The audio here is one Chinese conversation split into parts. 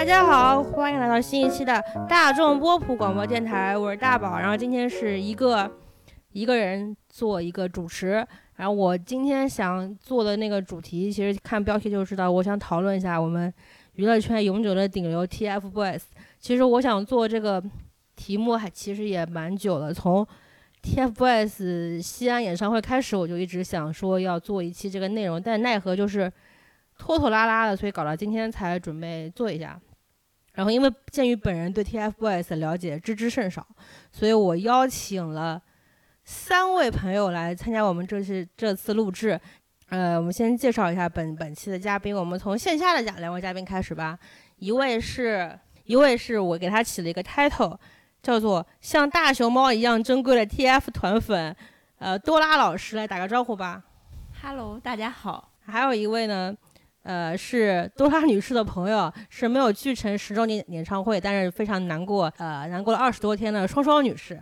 大家好，欢迎来到新一期的大众波普广播电台，我是大宝。然后今天是一个一个人做一个主持。然后我今天想做的那个主题，其实看标题就知道，我想讨论一下我们娱乐圈永久的顶流 TFBOYS。其实我想做这个题目，还其实也蛮久了，从 TFBOYS 西安演唱会开始，我就一直想说要做一期这个内容，但奈何就是拖拖拉拉的，所以搞到今天才准备做一下。然后因为鉴于本人对 TFBOYS 的了解知之甚少，所以我邀请了三位朋友来参加我们这次这次录制。呃，我们先介绍一下本本期的嘉宾，我们从线下的两两位嘉宾开始吧。一位是一位是我给他起了一个 title，叫做像大熊猫一样珍贵的 TF 团粉，呃，多拉老师来打个招呼吧。Hello，大家好。还有一位呢，呃，是多拉女士的朋友，是没有去成十周年演唱会，但是非常难过，呃，难过了二十多天的双双女士。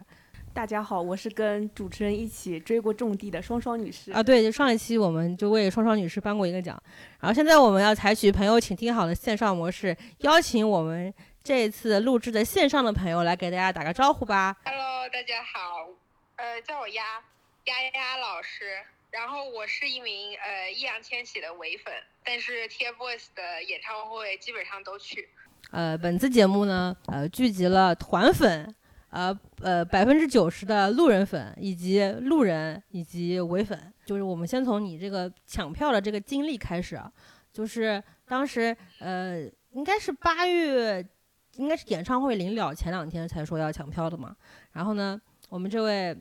大家好，我是跟主持人一起追过种地的双双女士。啊，对，就上一期我们就为双双女士颁过一个奖，然后现在我们要采取朋友请听好的线上模式，邀请我们这一次录制的线上的朋友来给大家打个招呼吧。Hello，大家好，呃，叫我丫丫丫老师，然后我是一名呃易烊千玺的唯粉，但是 TFBOYS 的演唱会基本上都去。呃，本次节目呢，呃，聚集了团粉，呃呃百分之九十的路人粉，以及路人以及唯粉。就是我们先从你这个抢票的这个经历开始，就是当时呃应该是八月，应该是演唱会临了前两天才说要抢票的嘛。然后呢，我们这位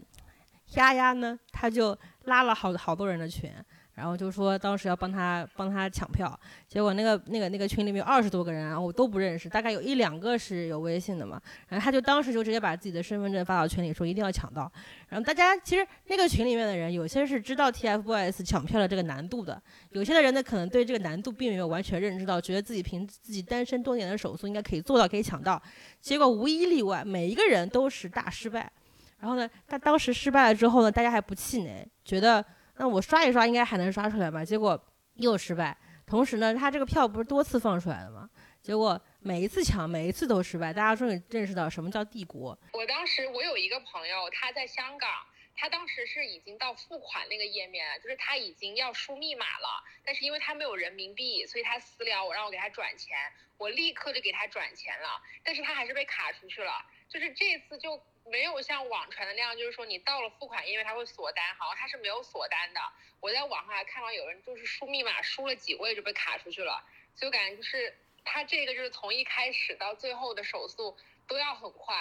丫丫呢，他就拉了好好多人的群。然后就说当时要帮他帮他抢票，结果那个那个那个群里面有二十多个人，然后我都不认识，大概有一两个是有微信的嘛。然后他就当时就直接把自己的身份证发到群里，说一定要抢到。然后大家其实那个群里面的人，有些是知道 TFBOYS 抢票的这个难度的，有些的人呢可能对这个难度并没有完全认知到，觉得自己凭自己单身多年的手速应该可以做到，可以抢到。结果无一例外，每一个人都是大失败。然后呢，他当时失败了之后呢，大家还不气馁，觉得。那我刷一刷应该还能刷出来吧？结果又失败。同时呢，他这个票不是多次放出来的吗？结果每一次抢，每一次都失败。大家终于认识到什么叫帝国。我当时我有一个朋友，他在香港，他当时是已经到付款那个页面了，就是他已经要输密码了，但是因为他没有人民币，所以他私聊我让我给他转钱，我立刻就给他转钱了，但是他还是被卡出去了。就是这次就。没有像网传的那样，就是说你到了付款页面他会锁单，好像他是没有锁单的。我在网上还看到有人就是输密码输了几位就被卡出去了，所以我感觉就是他这个就是从一开始到最后的手速都要很快，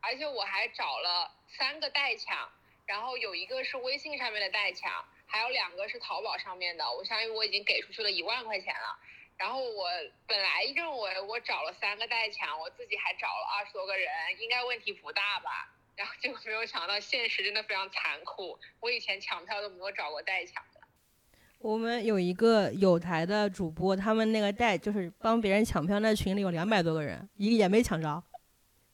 而且我还找了三个代抢，然后有一个是微信上面的代抢，还有两个是淘宝上面的，我相当于我已经给出去了一万块钱了。然后我本来认为我找了三个代抢，我自己还找了二十多个人，应该问题不大吧？然后结果没有想到，现实真的非常残酷。我以前抢票都没有找过代抢的。我们有一个有台的主播，他们那个代就是帮别人抢票，那群里有两百多个人，一个也没抢着。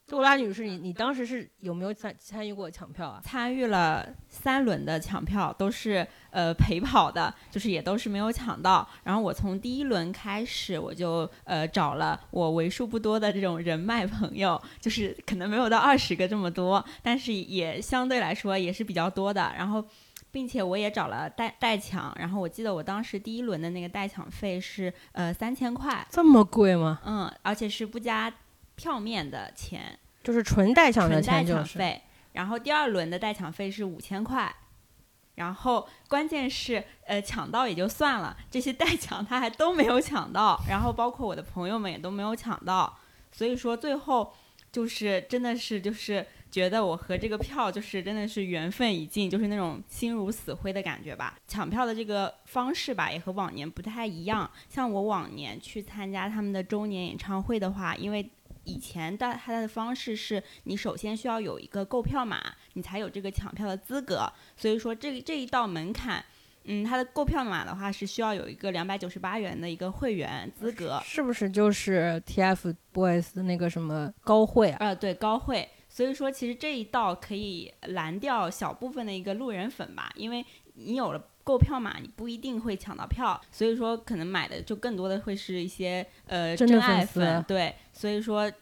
杜拉女士，你你当时是有没有参参与过抢票啊？参与了三轮的抢票，都是呃陪跑的，就是也都是没有抢到。然后我从第一轮开始，我就呃找了我为数不多的这种人脉朋友，就是可能没有到二十个这么多，但是也相对来说也是比较多的。然后，并且我也找了代代抢，然后我记得我当时第一轮的那个代抢费是呃三千块，这么贵吗？嗯，而且是不加票面的钱。就是纯代抢的钱、就是，纯代抢费。然后第二轮的代抢费是五千块，然后关键是呃抢到也就算了，这些代抢他还都没有抢到，然后包括我的朋友们也都没有抢到，所以说最后就是真的是就是觉得我和这个票就是真的是缘分已尽，就是那种心如死灰的感觉吧。抢票的这个方式吧也和往年不太一样，像我往年去参加他们的周年演唱会的话，因为以前的它的方式是你首先需要有一个购票码，你才有这个抢票的资格。所以说这这一道门槛，嗯，它的购票码的话是需要有一个两百九十八元的一个会员资格，是不是就是 TFBOYS 的那个什么高会啊？呃，对，高会。所以说，其实这一道可以拦掉小部分的一个路人粉吧，因为你有了购票码，你不一定会抢到票，所以说可能买的就更多的会是一些呃真的爱粉，对，所以说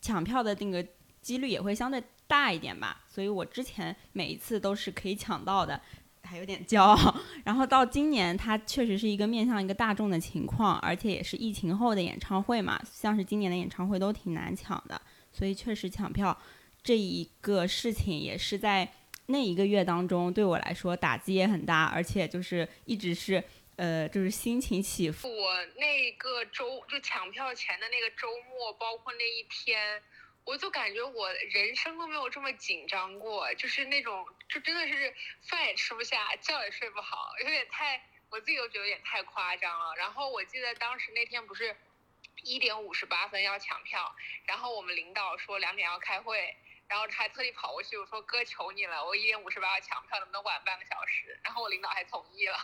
抢票的那个几率也会相对大一点吧。所以我之前每一次都是可以抢到的。还有点骄傲，然后到今年，它确实是一个面向一个大众的情况，而且也是疫情后的演唱会嘛，像是今年的演唱会都挺难抢的，所以确实抢票这一个事情也是在那一个月当中对我来说打击也很大，而且就是一直是呃就是心情起伏。我那个周就抢票前的那个周末，包括那一天。我就感觉我人生都没有这么紧张过，就是那种，就真的是饭也吃不下，觉也睡不好，有点太，我自己都觉得有点太夸张了。然后我记得当时那天不是一点五十八分要抢票，然后我们领导说两点要开会，然后他还特地跑过去，我说哥求你了，我一点五十八要抢票，能不能晚半个小时？然后我领导还同意了。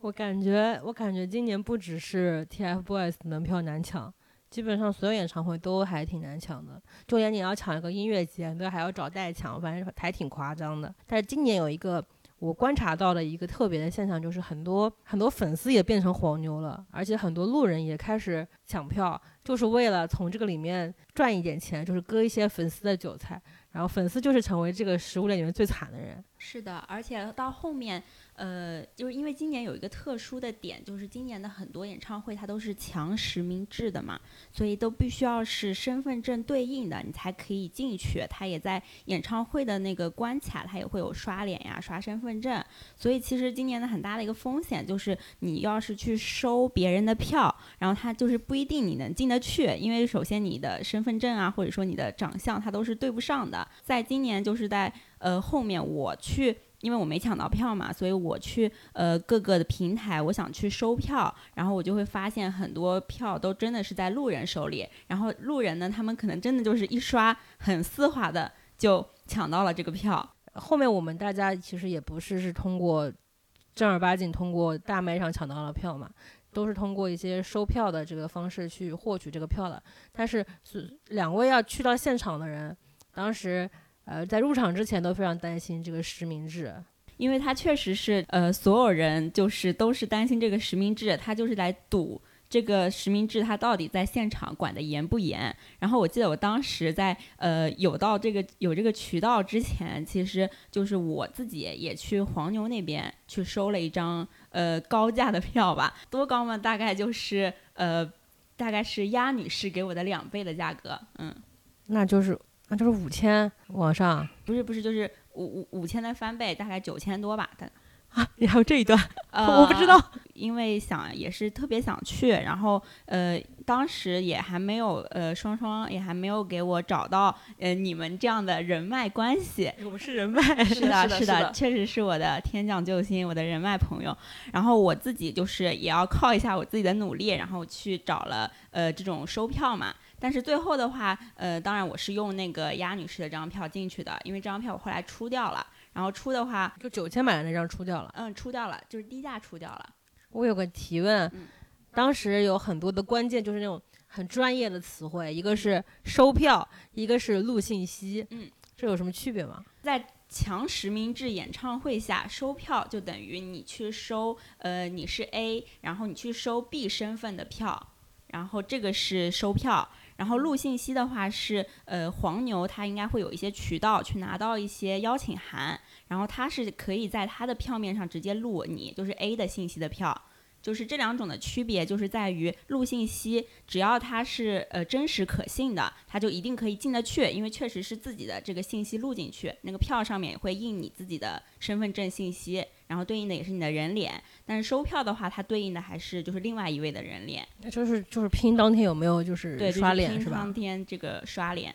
我感觉，我感觉今年不只是 TFBOYS 门票难抢。基本上所有演唱会都还挺难抢的，就连你要抢一个音乐节，都还要找代抢，反正还挺夸张的。但是今年有一个我观察到的一个特别的现象，就是很多很多粉丝也变成黄牛了，而且很多路人也开始抢票，就是为了从这个里面赚一点钱，就是割一些粉丝的韭菜。然后粉丝就是成为这个食物链里面最惨的人。是的，而且到后面。呃，就是因为今年有一个特殊的点，就是今年的很多演唱会它都是强实名制的嘛，所以都必须要是身份证对应的，你才可以进去。它也在演唱会的那个关卡，它也会有刷脸呀、刷身份证。所以其实今年的很大的一个风险就是，你要是去收别人的票，然后他就是不一定你能进得去，因为首先你的身份证啊，或者说你的长相，它都是对不上的。在今年就是在呃后面我去。因为我没抢到票嘛，所以我去呃各个的平台，我想去收票，然后我就会发现很多票都真的是在路人手里，然后路人呢，他们可能真的就是一刷很丝滑的就抢到了这个票。后面我们大家其实也不是是通过正儿八经通过大卖场抢到了票嘛，都是通过一些收票的这个方式去获取这个票的。但是是两位要去到现场的人，当时。呃，在入场之前都非常担心这个实名制，因为他确实是呃，所有人就是都是担心这个实名制，他就是来赌这个实名制他到底在现场管的严不严。然后我记得我当时在呃有到这个有这个渠道之前，其实就是我自己也去黄牛那边去收了一张呃高价的票吧，多高嘛？大概就是呃大概是鸭女士给我的两倍的价格，嗯，那就是。那就是五千往上，不是不是，就是五五五千的翻倍，大概九千多吧。啊，你还有这一段？呃，我不知道，因为想也是特别想去，然后呃，当时也还没有呃，双双也还没有给我找到呃你们这样的人脉关系。我们是人脉，是的，是的，确实是我的天降救星，我的人脉朋友。然后我自己就是也要靠一下我自己的努力，然后去找了呃这种收票嘛。但是最后的话，呃，当然我是用那个鸭女士的这张票进去的，因为这张票我后来出掉了。然后出的话，就九千买的那张出掉了。嗯，出掉了，就是低价出掉了。我有个提问，当时有很多的关键就是那种很专业的词汇，一个是收票，一个是录信息。嗯，这有什么区别吗？在强实名制演唱会下，收票就等于你去收，呃，你是 A，然后你去收 B 身份的票，然后这个是收票。然后录信息的话是，呃，黄牛他应该会有一些渠道去拿到一些邀请函，然后他是可以在他的票面上直接录你就是 A 的信息的票。就是这两种的区别，就是在于录信息，只要它是呃真实可信的，它就一定可以进得去，因为确实是自己的这个信息录进去，那个票上面会印你自己的身份证信息，然后对应的也是你的人脸。但是收票的话，它对应的还是就是另外一位的人脸。那就是就是拼当天有没有就是刷脸是吧？当天这个刷脸。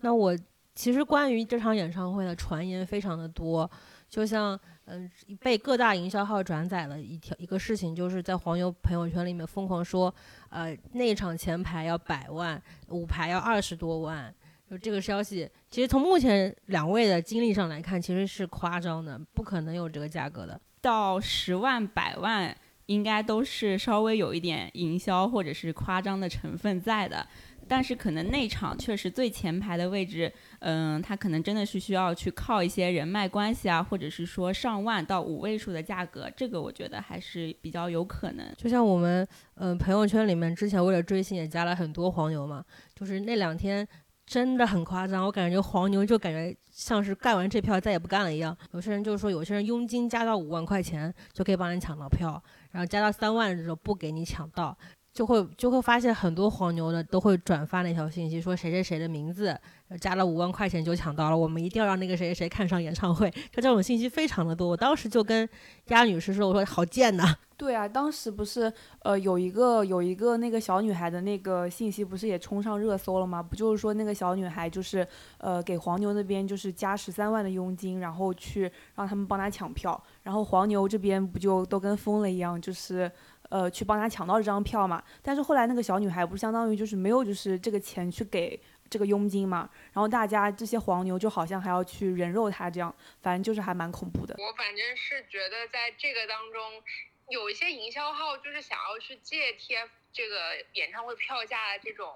那我其实关于这场演唱会的传言非常的多，就像。嗯，被各大营销号转载了一条一个事情，就是在黄牛朋友圈里面疯狂说，呃，那场前排要百万，五排要二十多万。就这个消息，其实从目前两位的经历上来看，其实是夸张的，不可能有这个价格的。到十万、百万，应该都是稍微有一点营销或者是夸张的成分在的。但是可能内场确实最前排的位置，嗯，他可能真的是需要去靠一些人脉关系啊，或者是说上万到五位数的价格，这个我觉得还是比较有可能。就像我们，嗯，朋友圈里面之前为了追星也加了很多黄牛嘛，就是那两天真的很夸张，我感觉黄牛就感觉像是干完这票再也不干了一样。有些人就是说，有些人佣金加到五万块钱就可以帮你抢到票，然后加到三万的时候不给你抢到。就会就会发现很多黄牛的都会转发那条信息，说谁谁谁的名字加了五万块钱就抢到了，我们一定要让那个谁谁谁看上演唱会。就这种信息非常的多，我当时就跟丫女士说，我说好贱呐。对啊，当时不是呃有一个有一个那个小女孩的那个信息不是也冲上热搜了吗？不就是说那个小女孩就是呃给黄牛那边就是加十三万的佣金，然后去让他们帮她抢票，然后黄牛这边不就都跟疯了一样，就是。呃，去帮他抢到这张票嘛？但是后来那个小女孩不是相当于就是没有就是这个钱去给这个佣金嘛？然后大家这些黄牛就好像还要去人肉他这样，反正就是还蛮恐怖的。我反正是觉得在这个当中，有一些营销号就是想要去借贴这个演唱会票价的这种。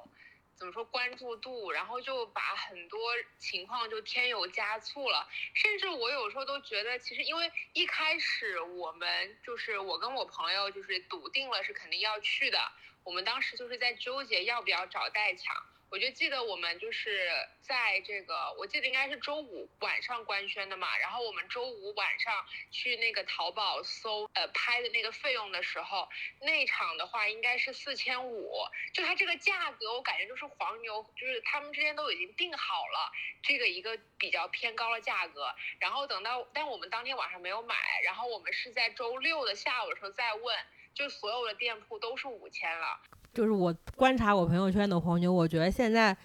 怎么说关注度，然后就把很多情况就添油加醋了，甚至我有时候都觉得，其实因为一开始我们就是我跟我朋友就是笃定了是肯定要去的，我们当时就是在纠结要不要找代抢。我就记得我们就是在这个，我记得应该是周五晚上官宣的嘛，然后我们周五晚上去那个淘宝搜呃拍的那个费用的时候，那场的话应该是四千五，就它这个价格我感觉就是黄牛，就是他们之间都已经定好了这个一个比较偏高的价格，然后等到但我们当天晚上没有买，然后我们是在周六的下午的时候再问，就所有的店铺都是五千了。就是我观察我朋友圈的黄牛，我觉得现在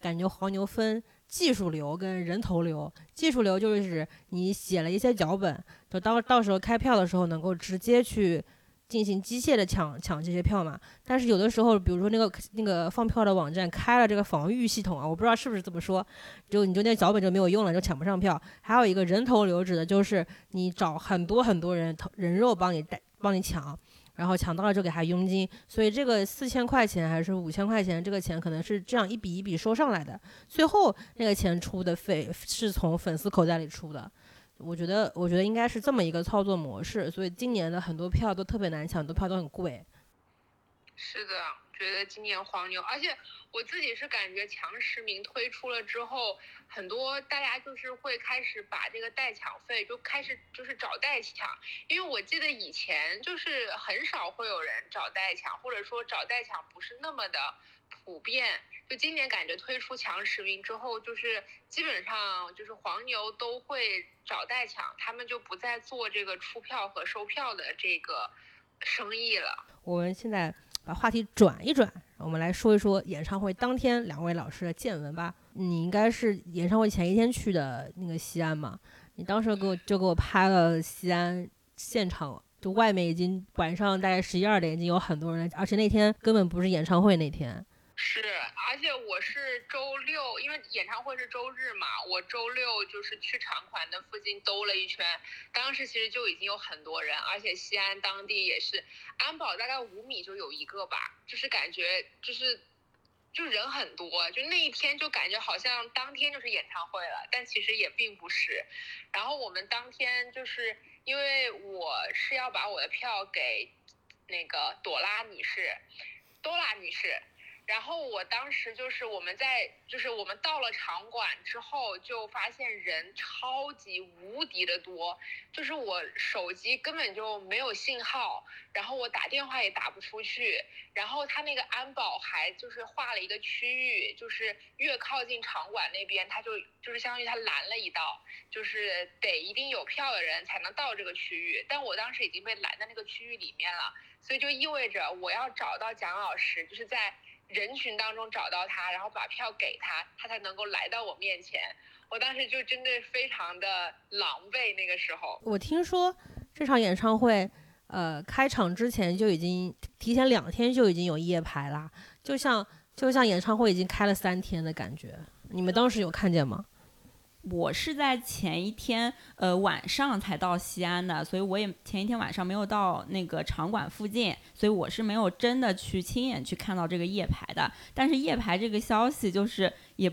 感觉黄牛分技术流跟人头流。技术流就是你写了一些脚本，就到到时候开票的时候能够直接去进行机械的抢抢这些票嘛。但是有的时候，比如说那个那个放票的网站开了这个防御系统啊，我不知道是不是这么说，就你就那脚本就没有用了，就抢不上票。还有一个人头流指的就是你找很多很多人头人肉帮你带帮你抢。然后抢到了就给他佣金，所以这个四千块钱还是五千块钱，这个钱可能是这样一笔一笔收上来的，最后那个钱出的费是从粉丝口袋里出的。我觉得，我觉得应该是这么一个操作模式，所以今年的很多票都特别难抢，都票都很贵。是的。觉得今年黄牛，而且我自己是感觉强实名推出了之后，很多大家就是会开始把这个代抢费就开始就是找代抢，因为我记得以前就是很少会有人找代抢，或者说找代抢不是那么的普遍。就今年感觉推出强实名之后，就是基本上就是黄牛都会找代抢，他们就不再做这个出票和收票的这个生意了。我们现在。把话题转一转，我们来说一说演唱会当天两位老师的见闻吧。你应该是演唱会前一天去的那个西安嘛？你当时给我就给我拍了西安现场，就外面已经晚上大概十一二点，已经有很多人，而且那天根本不是演唱会那天。是，而且我是周六，因为演唱会是周日嘛，我周六就是去场馆的附近兜了一圈，当时其实就已经有很多人，而且西安当地也是安保大概五米就有一个吧，就是感觉就是就人很多，就那一天就感觉好像当天就是演唱会了，但其实也并不是。然后我们当天就是因为我是要把我的票给那个朵拉女士，多拉女士。然后我当时就是我们在就是我们到了场馆之后，就发现人超级无敌的多，就是我手机根本就没有信号，然后我打电话也打不出去，然后他那个安保还就是画了一个区域，就是越靠近场馆那边，他就就是相当于他拦了一道，就是得一定有票的人才能到这个区域，但我当时已经被拦在那个区域里面了，所以就意味着我要找到蒋老师，就是在。人群当中找到他，然后把票给他，他才能够来到我面前。我当时就真的非常的狼狈。那个时候，我听说这场演唱会，呃，开场之前就已经提前两天就已经有夜排了，就像就像演唱会已经开了三天的感觉。你们当时有看见吗？我是在前一天呃晚上才到西安的，所以我也前一天晚上没有到那个场馆附近，所以我是没有真的去亲眼去看到这个夜排的。但是夜排这个消息就是也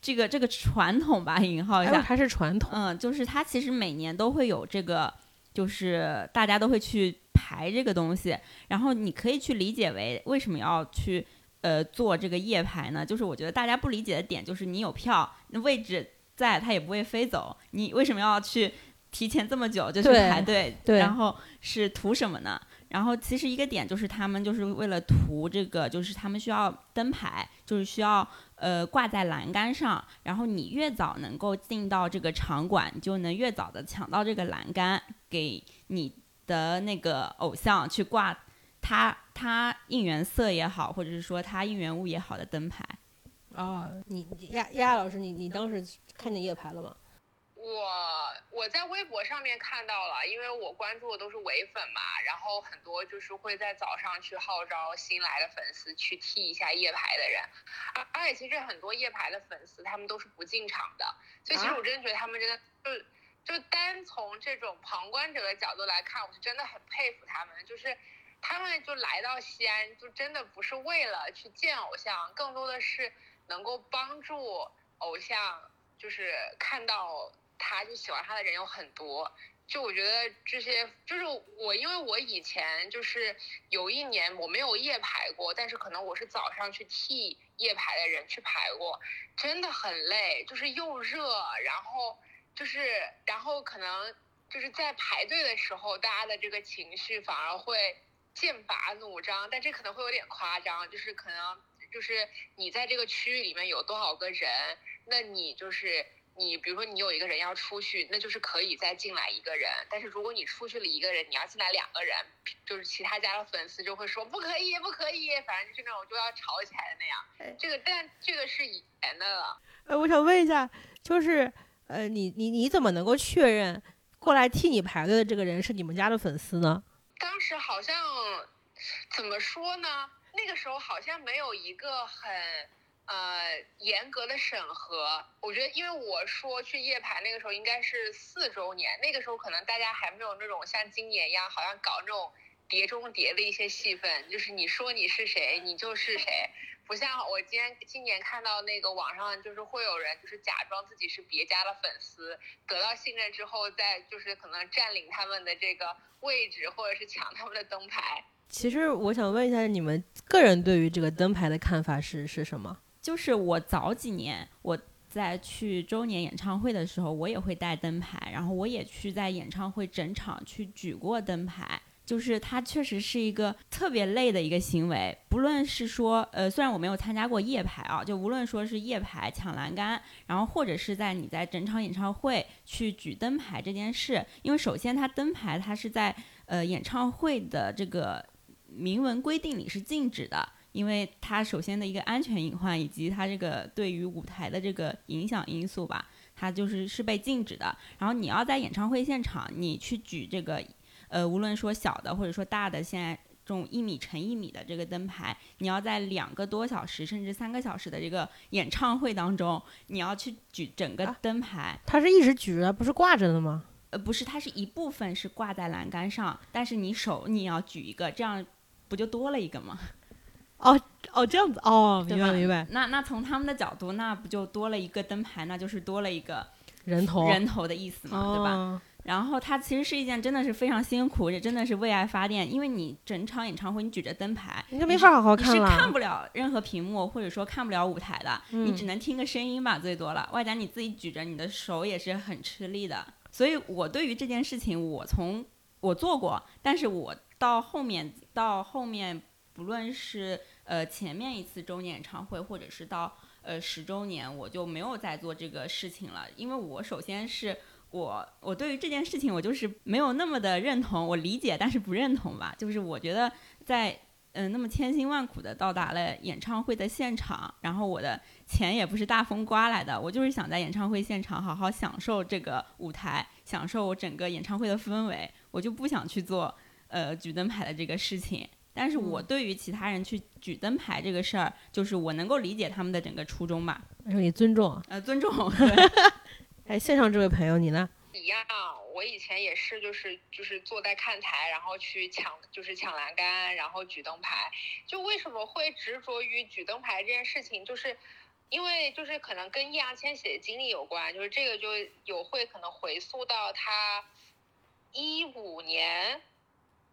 这个这个传统吧，引号一下，哎还是传统。嗯，就是它其实每年都会有这个，就是大家都会去排这个东西，然后你可以去理解为为什么要去呃做这个夜排呢？就是我觉得大家不理解的点就是你有票，那位置在，它也不会飞走，你为什么要去提前这么久就去排队？对然后是图什么呢？然后其实一个点就是他们就是为了图这个，就是他们需要灯牌，就是需要呃挂在栏杆上，然后你越早能够进到这个场馆，你就能越早的抢到这个栏杆，给你的那个偶像去挂他他应援色也好，或者是说他应援物也好的灯牌。啊，你你亚亚老师，你你当时看见夜排了吗？我我在微博上面看到了，因为我关注的都是唯粉嘛，然后很多就是会在早上去号召新来的粉丝去替一下夜排的人，而而且其实很多夜排的粉丝他们都是不进场的，所以其实啊我真的觉得他们真的就就单从这种旁观者的角度来看，我是真的很佩服他们，就是他们就来到西安，就真的不是为了去见偶像，更多的是能够帮助偶像，就是看到他就喜欢他的人有很多。就我觉得这些，就是我，因为我以前就是有一年我没有夜排过，但是可能我是早上去替夜排的人去排过，真的很累，就是又热，然后就是，然后可能就是在排队的时候，大家的这个情绪反而会剑拔弩张，但这可能会有点夸张，就是可能就是你在这个区域里面有多少个人，那你就是你，比如说你有一个人要出去，那就是可以再进来一个人，但是如果你出去了一个人，你要进来两个人，就是其他家的粉丝就会说不可以，不可以，反正就是那种就要吵起来的那样。这个但这个是以前的了。呃，我想问一下，就是呃，你你你怎么能够确认过来替你排队的这个人是你们家的粉丝呢？当时好像怎么说呢？那个时候好像没有一个很呃严格的审核。我觉得，因为我说去夜排那个时候应该是四周年，那个时候可能大家还没有那种像今年一样，好像搞那种碟中谍的一些戏份，就是你说你是谁，你就是谁。不像我今天今年看到那个网上就是会有人就是假装自己是别家的粉丝，得到信任之后再就是可能占领他们的这个位置，或者是抢他们的灯牌。其实我想问一下，你们个人对于这个灯牌的看法是是什么？就是我早几年我在去周年演唱会的时候，我也会带灯牌，然后我也去在演唱会整场去举过灯牌。就是它确实是一个特别累的一个行为，不论是说，呃，虽然我没有参加过夜排啊，就无论说是夜排抢栏杆，然后或者是在你在整场演唱会去举灯牌这件事，因为首先它灯牌它是在呃演唱会的这个明文规定里是禁止的，因为它首先的一个安全隐患以及它这个对于舞台的这个影响因素吧，它就是是被禁止的。然后你要在演唱会现场，你去举这个，呃，无论说小的或者说大的，现在这种一米乘一米的这个灯牌，你要在两个多小时甚至三个小时的这个演唱会当中，你要去举整个啊灯牌，它是一直举着，不是挂着的吗？呃，不是，它是一部分是挂在栏杆上，但是你手你要举一个，这样不就多了一个吗？哦哦，这样子哦，明白明白，那那从他们的角度，那不就多了一个灯牌，那就是多了一个人头人头的意思嘛，对吧？哦然后它其实是一件真的是非常辛苦，也真的是为爱发电，因为你整场演唱会你举着灯牌，你就没法好好你是看了。看不了任何屏幕，或者说看不了舞台的，你嗯只能听个声音吧，最多了。外加你自己举着，你的手也是很吃力的。所以我对于这件事情，我从我做过，但是我到后面到后面，不论是呃前面一次周年演唱会，或者是到呃十周年，我就没有再做这个事情了，因为我首先是。我我对于这件事情，我就是没有那么的认同，我理解，但是不认同吧。就是我觉得在嗯、那么千辛万苦的到达了演唱会的现场，然后我的钱也不是大风刮来的，我就是想在演唱会现场好好享受这个舞台，享受我整个演唱会的氛围，我就不想去做呃举灯牌的这个事情。但是我对于其他人去举灯牌这个事儿，就是我能够理解他们的整个初衷吧，说你尊重。呃，尊重。对哎，线上这位朋友你呢？一样，我以前也是，就是就是坐在看台，然后去抢，就是抢栏杆，然后举灯牌。就为什么会执着于举灯牌这件事情，就是因为就是可能跟易烊千玺的经历有关，就是这个就有会可能回溯到他一五年，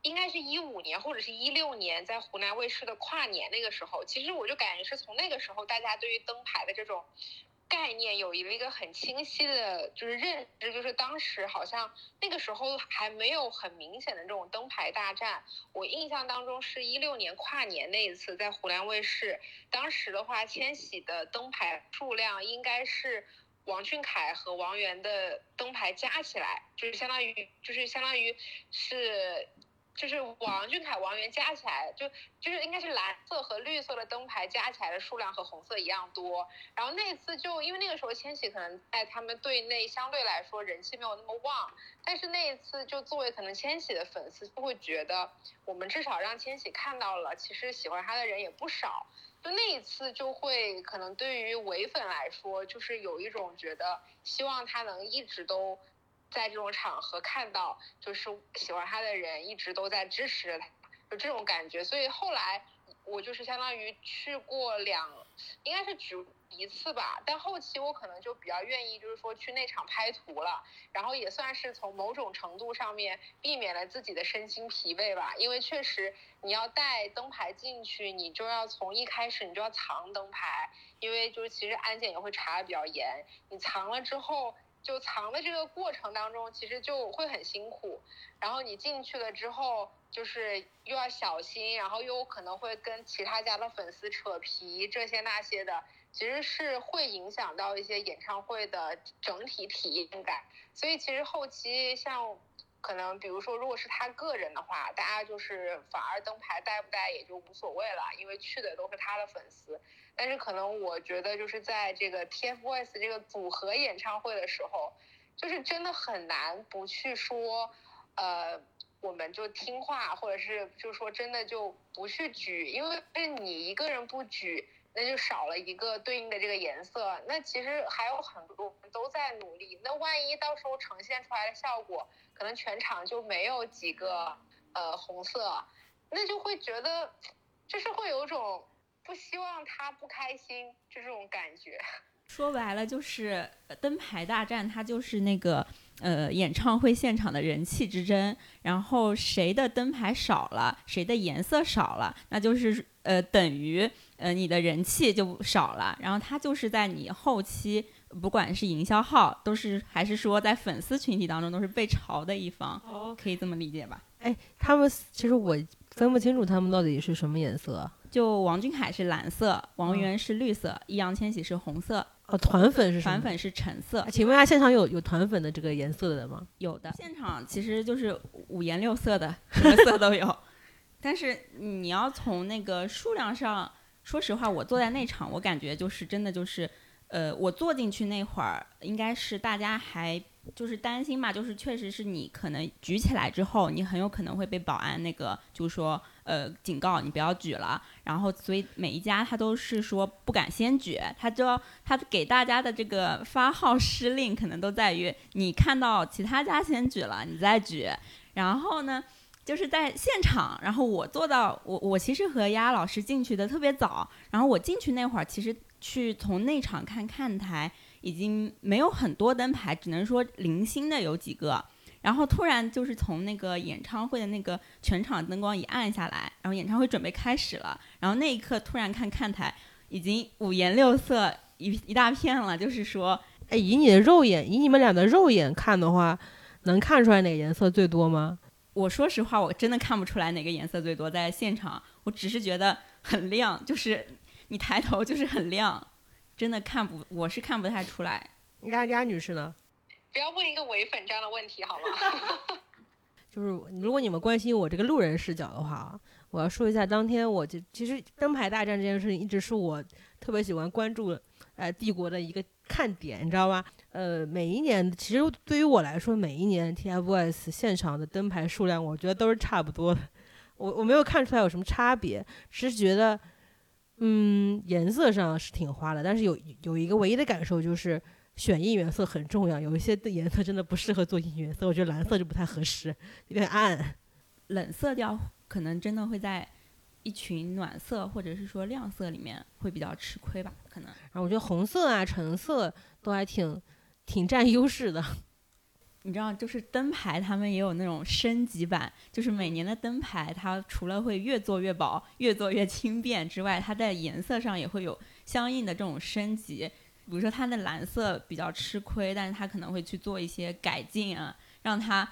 应该是一五年或者是一六年在湖南卫视的跨年那个时候，其实我就感觉是从那个时候大家对于灯牌的这种。概念有一个一个很清晰的，就是认知，就是当时好像那个时候还没有很明显的这种灯牌大战。我印象当中是一六年跨年那一次在湖南卫视，当时的话，千玺的灯牌数量应该是王俊凯和王源的灯牌加起来，就是相当于，就是相当于是。就是王俊凯、王源加起来，就就是应该是蓝色和绿色的灯牌加起来的数量和红色一样多。然后那次就因为那个时候千玺可能在他们队内相对来说人气没有那么旺，但是那一次就作为可能千玺的粉丝就会觉得，我们至少让千玺看到了，其实喜欢他的人也不少。就那一次就会可能对于唯粉来说，就是有一种觉得希望他能一直都。在这种场合看到，就是喜欢他的人一直都在支持他，就这种感觉。所以后来我就是相当于去过两，应该是只一次吧。但后期我可能就比较愿意，就是说去那场拍图了，然后也算是从某种程度上面避免了自己的身心疲惫吧。因为确实你要带灯牌进去，你就要从一开始你就要藏灯牌，因为就是其实安检也会查的比较严。你藏了之后。就藏的这个过程当中，其实就会很辛苦。然后你进去了之后，就是又要小心，然后又可能会跟其他家的粉丝扯皮，这些那些的，其实是会影响到一些演唱会的整体体验感。所以其实后期像。可能比如说，如果是他个人的话，大家就是反而灯牌带不带也就无所谓了，因为去的都是他的粉丝。但是可能我觉得就是在这个 TFBOYS 这个组合演唱会的时候，就是真的很难不去说，呃，我们就听话，或者是就说真的就不去举，因为是你一个人不举。那就少了一个对应的这个颜色，那其实还有很多人都在努力。那万一到时候呈现出来的效果，可能全场就没有几个呃红色，那就会觉得就是会有种不希望他不开心就这种感觉。说白了就是灯牌大战，它就是那个呃演唱会现场的人气之争，然后谁的灯牌少了，谁的颜色少了，那就是呃等于。呃，你的人气就少了，然后他就是在你后期，不管是营销号，都是还是说在粉丝群体当中都是被嘲的一方，可以这么理解吧？哎，他们其实我分不清楚他们到底是什么颜色。就王俊凯是蓝色，王源是绿色，易烊千玺是红色。哦，团粉是团粉是橙色。请问一下，现场有有团粉的这个颜色的吗？有的，现场其实就是五颜六色的，什么色都有。但是你要从那个数量上。说实话，我坐在那场，我感觉就是真的就是，呃，我坐进去那会儿，应该是大家还就是担心嘛，就是确实是你可能举起来之后，你很有可能会被保安那个就是说呃警告你不要举了，然后所以每一家他都是说不敢先举，他就他给大家的这个 发号施令可能都在于你看到其他家先举了，你再举，然后呢。就是在现场，然后我坐到我我其实和丫老师进去的特别早，然后我进去那会儿，其实去从内场看看台已经没有很多灯牌，只能说零星的有几个。然后突然就是从那个演唱会的那个全场灯光一暗下来，然后演唱会准备开始了，然后那一刻突然看看台已经五颜六色一一大片了，就是说，哎，以你的肉眼，以你们俩的肉眼看的话，能看出来哪个颜色最多吗？我说实话，我真的看不出来哪个颜色最多。在现场，我只是觉得很亮，就是你抬头就是很亮，真的看不，我是看不太出来。丫丫女士呢？不要问一个伪粉这样的问题好吗？就是如果你们关心我这个路人视角的话，我要说一下，当天我就其实灯牌大战这件事情一直是我特别喜欢关注，呃，帝国的一个看点，你知道吗？呃，每一年其实对于我来说，每一年 TFBOYS 现场的灯牌数量，我觉得都是差不多的。我我没有看出来有什么差别，只是觉得，嗯，颜色上是挺花的。但是有有一个唯一的感受就是，选应援色很重要，有一些的颜色真的不适合做应援色，我觉得蓝色就不太合适，有点暗。冷色调可能真的会在一群暖色或者是说亮色里面会比较吃亏吧，可能。然后我觉得红色啊、橙色都还挺挺占优势的。你知道，就是灯牌他们也有那种升级版，就是每年的灯牌，它除了会越做越薄、越做越轻便之外，它在颜色上也会有相应的这种升级。比如说它的蓝色比较吃亏，但是它可能会去做一些改进啊，让它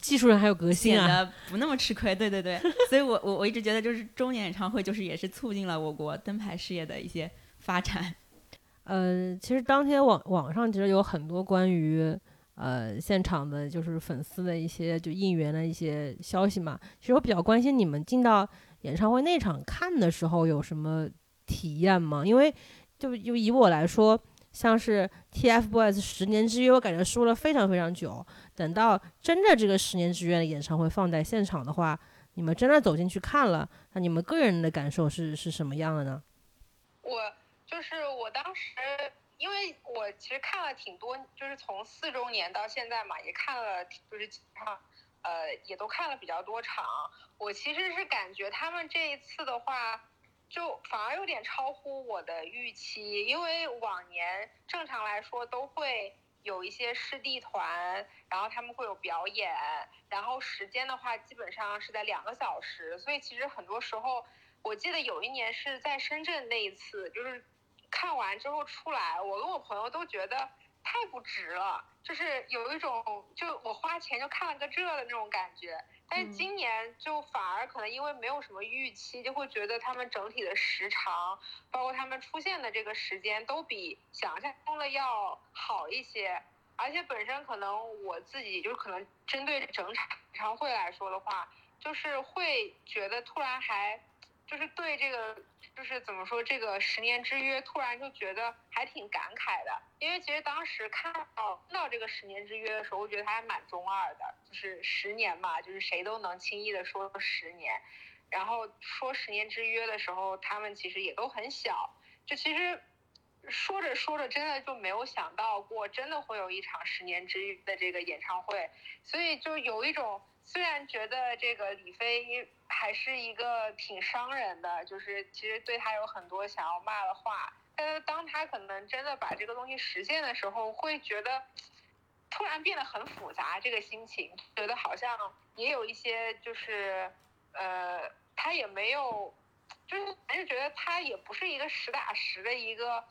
技术上还有革新啊，显得不那么吃亏。对对对，所以我我我一直觉得，就是周年演唱会，就是也是促进了我国灯牌事业的一些发展。呃，其实当天网网上其实有很多关于呃现场的，就是粉丝的一些就应援的一些消息嘛。其实我比较关心你们进到演唱会那场看的时候有什么体验吗？因为就就以我来说，像是 TFBOYS 十年之约，我感觉说了非常非常久。等到真的这个十年之约的演唱会放在现场的话，你们真的走进去看了，那你们个人的感受是是什么样的呢？我就是我当时，因为我其实看了挺多，就是从四周年到现在嘛，也看了就是基本上，呃，也都看了比较多场。我其实是感觉他们这一次的话，就反而有点超乎我的预期，因为往年正常来说都会有一些师弟团，然后他们会有表演，然后时间的话基本上是在两个小时，所以其实很多时候。我记得有一年是在深圳那一次，就是看完之后出来，我跟我朋友都觉得太不值了，就是有一种就我花钱就看了个这的那种感觉。但是今年就反而可能因为没有什么预期，就会觉得他们整体的时长，包括他们出现的这个时间，都比想象中的要好一些。而且本身可能我自己就可能针对整场演唱会来说的话，就是会觉得突然还。就是对这个，就是怎么说这个十年之约，突然就觉得还挺感慨的。因为其实当时看到听到这个十年之约的时候，我觉得他还蛮中二的。就是十年嘛，就是谁都能轻易的说十年。然后说十年之约的时候，他们其实也都很小。就其实说着说着，真的就没有想到过，真的会有一场十年之约的这个演唱会。所以就有一种。虽然觉得这个李飞还是一个挺伤人的，就是其实对他有很多想要骂的话，但是当他可能真的把这个东西实现的时候，会觉得突然变得很复杂，这个心情觉得好像也有一些就是，呃，他也没有，就是还是觉得他也不是一个实打实的一个，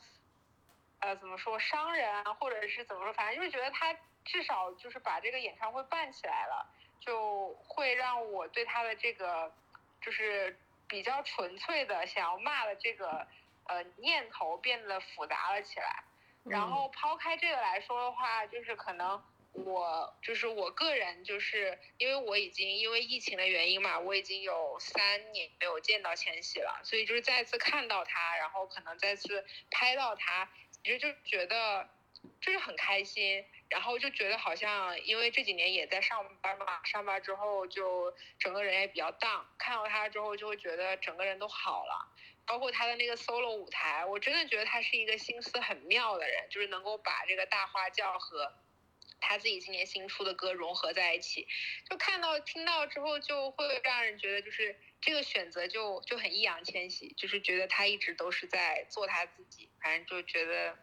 呃，怎么说商人，或者是怎么说，反正就是觉得他至少就是把这个演唱会办起来了。就会让我对他的这个，就是比较纯粹的想要骂的这个呃念头变得复杂了起来。然后抛开这个来说的话，就是可能我就是我个人就是因为我已经因为疫情的原因嘛，我已经有三年没有见到千玺了，所以就是再次看到他，然后可能再次拍到他，其实就觉得就是很开心。然后就觉得好像，因为这几年也在上班嘛，上班之后就整个人也比较荡。看到他之后，就会觉得整个人都好了。包括他的那个 solo 舞台，我真的觉得他是一个心思很妙的人，就是能够把这个大花轿和他自己今年新出的歌融合在一起。就看到听到之后，就会让人觉得就是这个选择就就很易烊千玺，就是觉得他一直都是在做他自己，反正就觉得。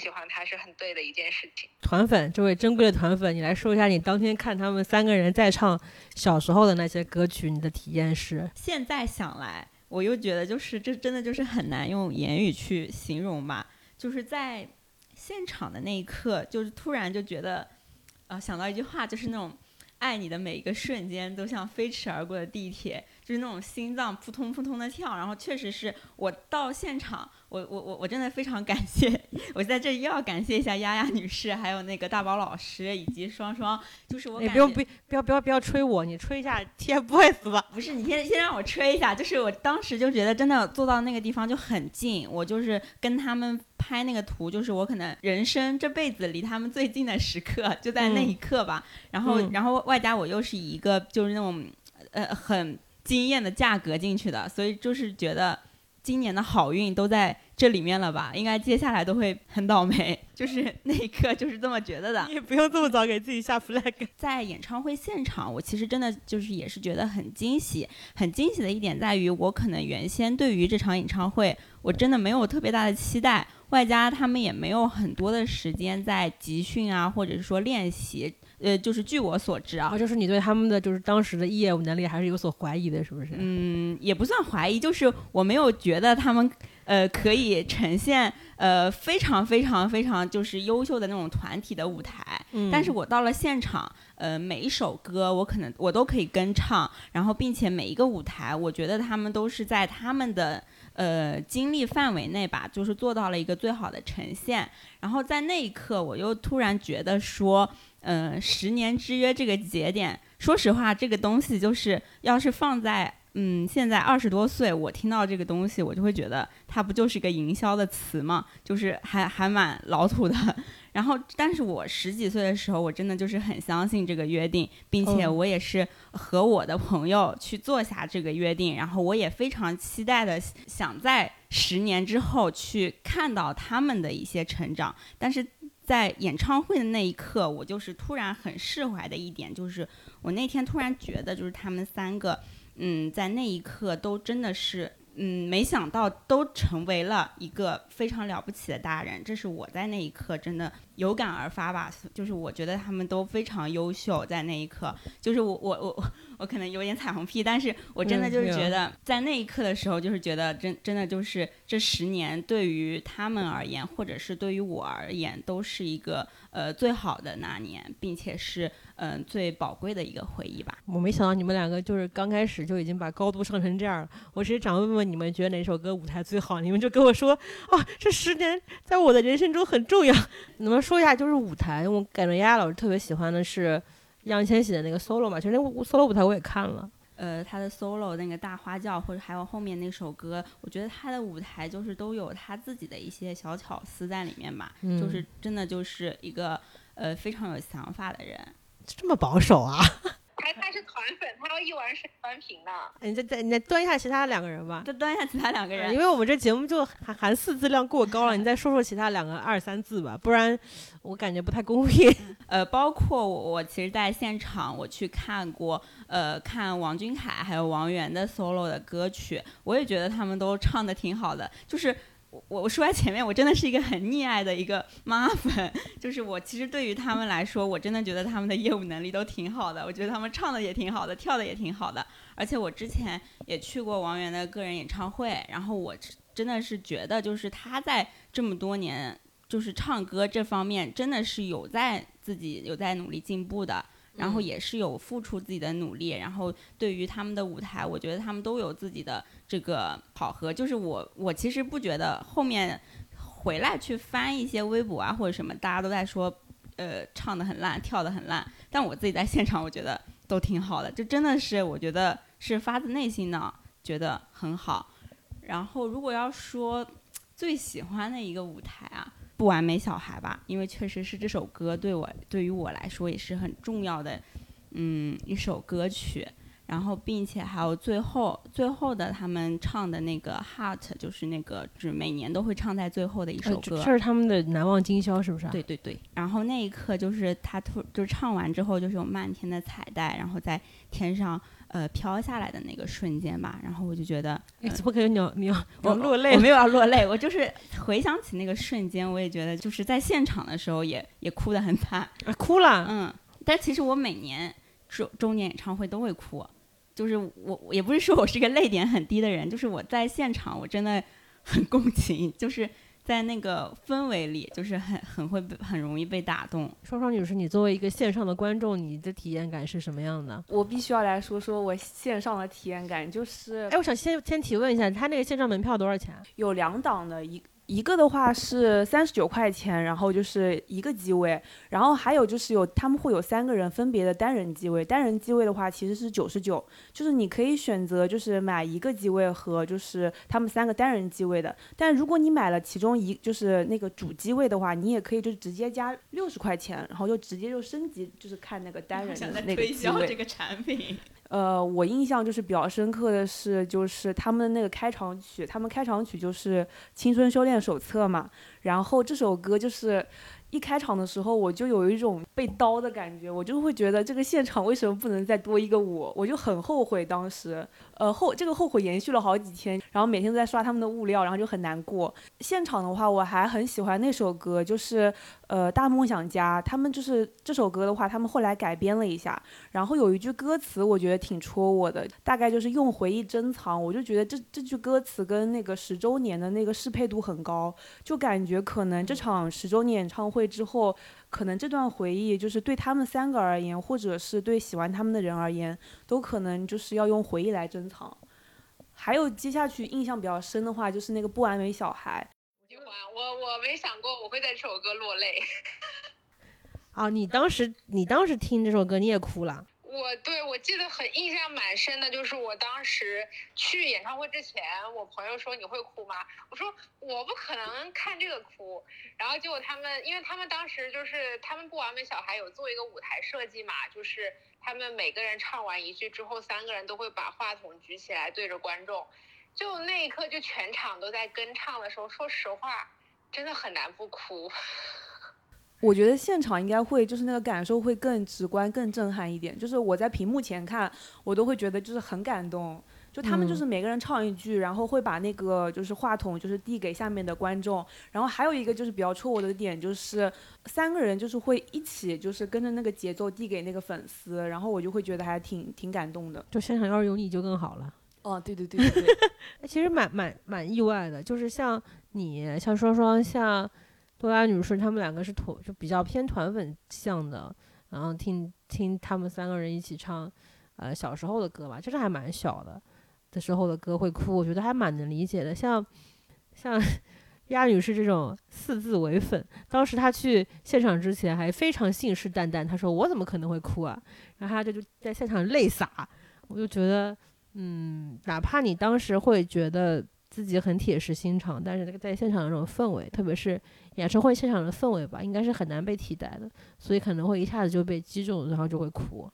喜欢他是很对的一件事情。团粉，这位珍贵的团粉，你来说一下你当天看他们三个人在唱小时候的那些歌曲，你的体验是？现在想来，我又觉得就是这真的就是很难用言语去形容吧。就是在现场的那一刻，就是突然就觉得，啊，想到一句话，就是那种爱你的每一个瞬间都像飞驰而过的地铁，就是那种心脏扑通扑通的跳。然后确实是我到现场。我我我我真的非常感谢，我在这又要感谢一下丫丫女士，还有那个大宝老师以及双双，就是我。你不用不不要不要不要吹我，你吹一下 TFBOYS 吧。不是，你先先让我吹一下，就是我当时就觉得真的坐到那个地方就很近，我就是跟他们拍那个图，就是我可能人生这辈子离他们最近的时刻就在那一刻吧。然后然后外加我又是以一个就是那种呃很惊艳的价格进去的，所以就是觉得今年的好运都在。这里面了吧，应该接下来都会很倒霉。就是那一刻就是这么觉得的。你也不用这么早给自己下 flag。在演唱会现场，我其实真的就是也是觉得很惊喜。很惊喜的一点在于，我可能原先对于这场演唱会，我真的没有特别大的期待，外加他们也没有很多的时间在集训啊，或者是说练习。呃，就是据我所知啊，就是你对他们的就是当时的业务能力还是有所怀疑的，是不是？嗯，也不算怀疑，就是我没有觉得他们呃可以呈现呃非常非常非常就是优秀的那种团体的舞台。嗯。但是我到了现场，呃，每一首歌我可能我都可以跟唱，然后并且每一个舞台，我觉得他们都是在他们的呃精力范围内吧，就是做到了一个最好的呈现。然后在那一刻，我又突然觉得说。嗯，十年之约这个节点，说实话，这个东西就是要是放在嗯现在二十多岁，我听到这个东西，我就会觉得它不就是个营销的词嘛，就是还还蛮老土的。然后，但是我十几岁的时候，我真的就是很相信这个约定，并且我也是和我的朋友去做下这个约定，然后我也非常期待的想在十年之后去看到他们的一些成长，但是。在演唱会的那一刻，我就是突然很释怀的一点，就是我那天突然觉得，就是他们三个，嗯，在那一刻都真的是。嗯，没想到都成为了一个非常了不起的大人，这是我在那一刻真的有感而发吧。就是我觉得他们都非常优秀，在那一刻，就是我我我我可能有点彩虹屁，但是我真的就是觉得在那一刻的时候，就是觉得真真的就是这十年对于他们而言，或者是对于我而言，都是一个呃最好的那年，并且是。嗯，最宝贵的一个回忆吧。我没想到你们两个就是刚开始就已经把高度上成这样了。我只是想问问你们，觉得哪首歌舞台最好？你们就跟我说，哦，这十年在我的人生中很重要。你们说一下，就是舞台。我感觉丫丫老师特别喜欢的是易烊千玺的那个 solo 嘛，其实那 solo 舞台我也看了。呃，他的 solo 那个大花轿，或者还有后面那首歌，我觉得他的舞台就是都有他自己的一些小巧思在里面吧。就是真的就是一个呃非常有想法的人。这么保守啊！他他是团粉，他要一碗是端平的。你再再你再端一下其他两个人吧，再端一下其他两个人，因为我们这节目就含含四字量过高了。你再说说其他两个二三字吧，不然我感觉不太公平。呃，包括我，我其实在现场我去看过，呃，看王俊凯还有王源的 solo 的歌曲，我也觉得他们都唱的挺好的，就是。我我说在前面，我真的是一个很溺爱的一个妈粉，就是我其实对于他们来说，我真的觉得他们的业务能力都挺好的，我觉得他们唱的也挺好的，跳的也挺好的，而且我之前也去过王源的个人演唱会，然后我真的是觉得，就是他在这么多年，就是唱歌这方面真的是有在自己有在努力进步的。然后也是有付出自己的努力，然后对于他们的舞台，我觉得他们都有自己的这个考核。就是我，我其实不觉得后面回来去翻一些微博啊或者什么，大家都在说，呃，唱的很烂，跳的很烂。但我自己在现场，我觉得都挺好的，就真的是我觉得是发自内心的觉得很好。然后如果要说最喜欢的一个舞台啊。不完美小孩吧，因为确实是这首歌对我对于我来说也是很重要的，嗯，一首歌曲。然后，并且还有最后最后的他们唱的那个 Heart，就是那个就是每年都会唱在最后的一首歌。这是他们的难忘今宵，是不是？对对对。然后那一刻就是他突就唱完之后，就是有漫天的彩带，然后在天上。呃，飘下来的那个瞬间吧，然后我就觉得，怎么可能你要你要 我落泪？我没有要落泪，我就是回想起那个瞬间，我也觉得就是在现场的时候也也哭得很惨，哭了。嗯，但其实我每年周周年演唱会都会哭，就是我也不是说我是个泪点很低的人，就是我在现场我真的很共情，就是。在那个氛围里，就是很很会被很容易被打动。双双女士，你作为一个线上的观众，你的体验感是什么样的？我必须要来说说我线上的体验感，就是，哎，我想先先提问一下，他那个线上门票多少钱？有两档的，一。一个的话是三十九块钱，然后就是一个机位，然后还有就是有他们会有三个人分别的单人机位，单人机位的话其实是九十九，就是你可以选择就是买一个机位和就是他们三个单人机位的，但如果你买了其中一就是那个主机位的话，你也可以就直接加六十块钱，然后就直接就升级就是看那个单人的那个机位。这个产品。呃，我印象就是比较深刻的是，就是他们那个开场曲，他们开场曲就是《青春修炼手册》嘛，然后这首歌就是。一开场的时候，我就有一种被刀的感觉，我就会觉得这个现场为什么不能再多一个我？我就很后悔当时，呃后这个后悔延续了好几天，然后每天都在刷他们的物料，然后就很难过。现场的话，我还很喜欢那首歌，就是呃《大梦想家》，他们就是这首歌的话，他们后来改编了一下，然后有一句歌词我觉得挺戳我的，大概就是用回忆珍藏，我就觉得这这句歌词跟那个十周年的那个适配度很高，就感觉可能这场十周年演唱会。之后，可能这段回忆就是对他们三个而言，或者是对喜欢他们的人而言，都可能就是要用回忆来珍藏。还有接下去印象比较深的话，就是那个不完美小孩。喜欢我，我没想过我会在这首歌落泪。啊，你当时你当时听这首歌你也哭了？我对我记得很印象蛮深的，就是我当时去演唱会之前，我朋友说你会哭吗？我说我不可能看这个哭。然后结果他们，因为他们当时就是他们不完美小孩有做一个舞台设计嘛，就是他们每个人唱完一句之后，三个人都会把话筒举起来对着观众，就那一刻就全场都在跟唱的时候，说实话，真的很难不哭。我觉得现场应该会，就是那个感受会更直观、更震撼一点。就是我在屏幕前看，我都会觉得就是很感动。就他们就是每个人唱一句，然后会把那个就是话筒就是递给下面的观众。然后还有一个就是比较戳我的点，就是三个人就是会一起就是跟着那个节奏递给那个粉丝，然后我就会觉得还挺挺感动的。就现场要是有你就更好了。哦，对对对对对。其实蛮蛮蛮意外的，就是像你、像双双、像。多拉女士，他们两个是团，就比较偏团粉向的，然后听听他们三个人一起唱，呃，小时候的歌吧，其实还蛮小的的时候的歌会哭，我觉得还蛮能理解的。像像 鸭女士这种四字为粉，当时她去现场之前还非常信誓旦旦，她说我怎么可能会哭啊？然后她就就在现场泪洒，我就觉得，嗯，哪怕你当时会觉得。自己很铁石心肠，但是那个在现场的那种氛围，特别是演唱会现场的氛围吧，应该是很难被替代的，所以可能会一下子就被击中，然后就会哭。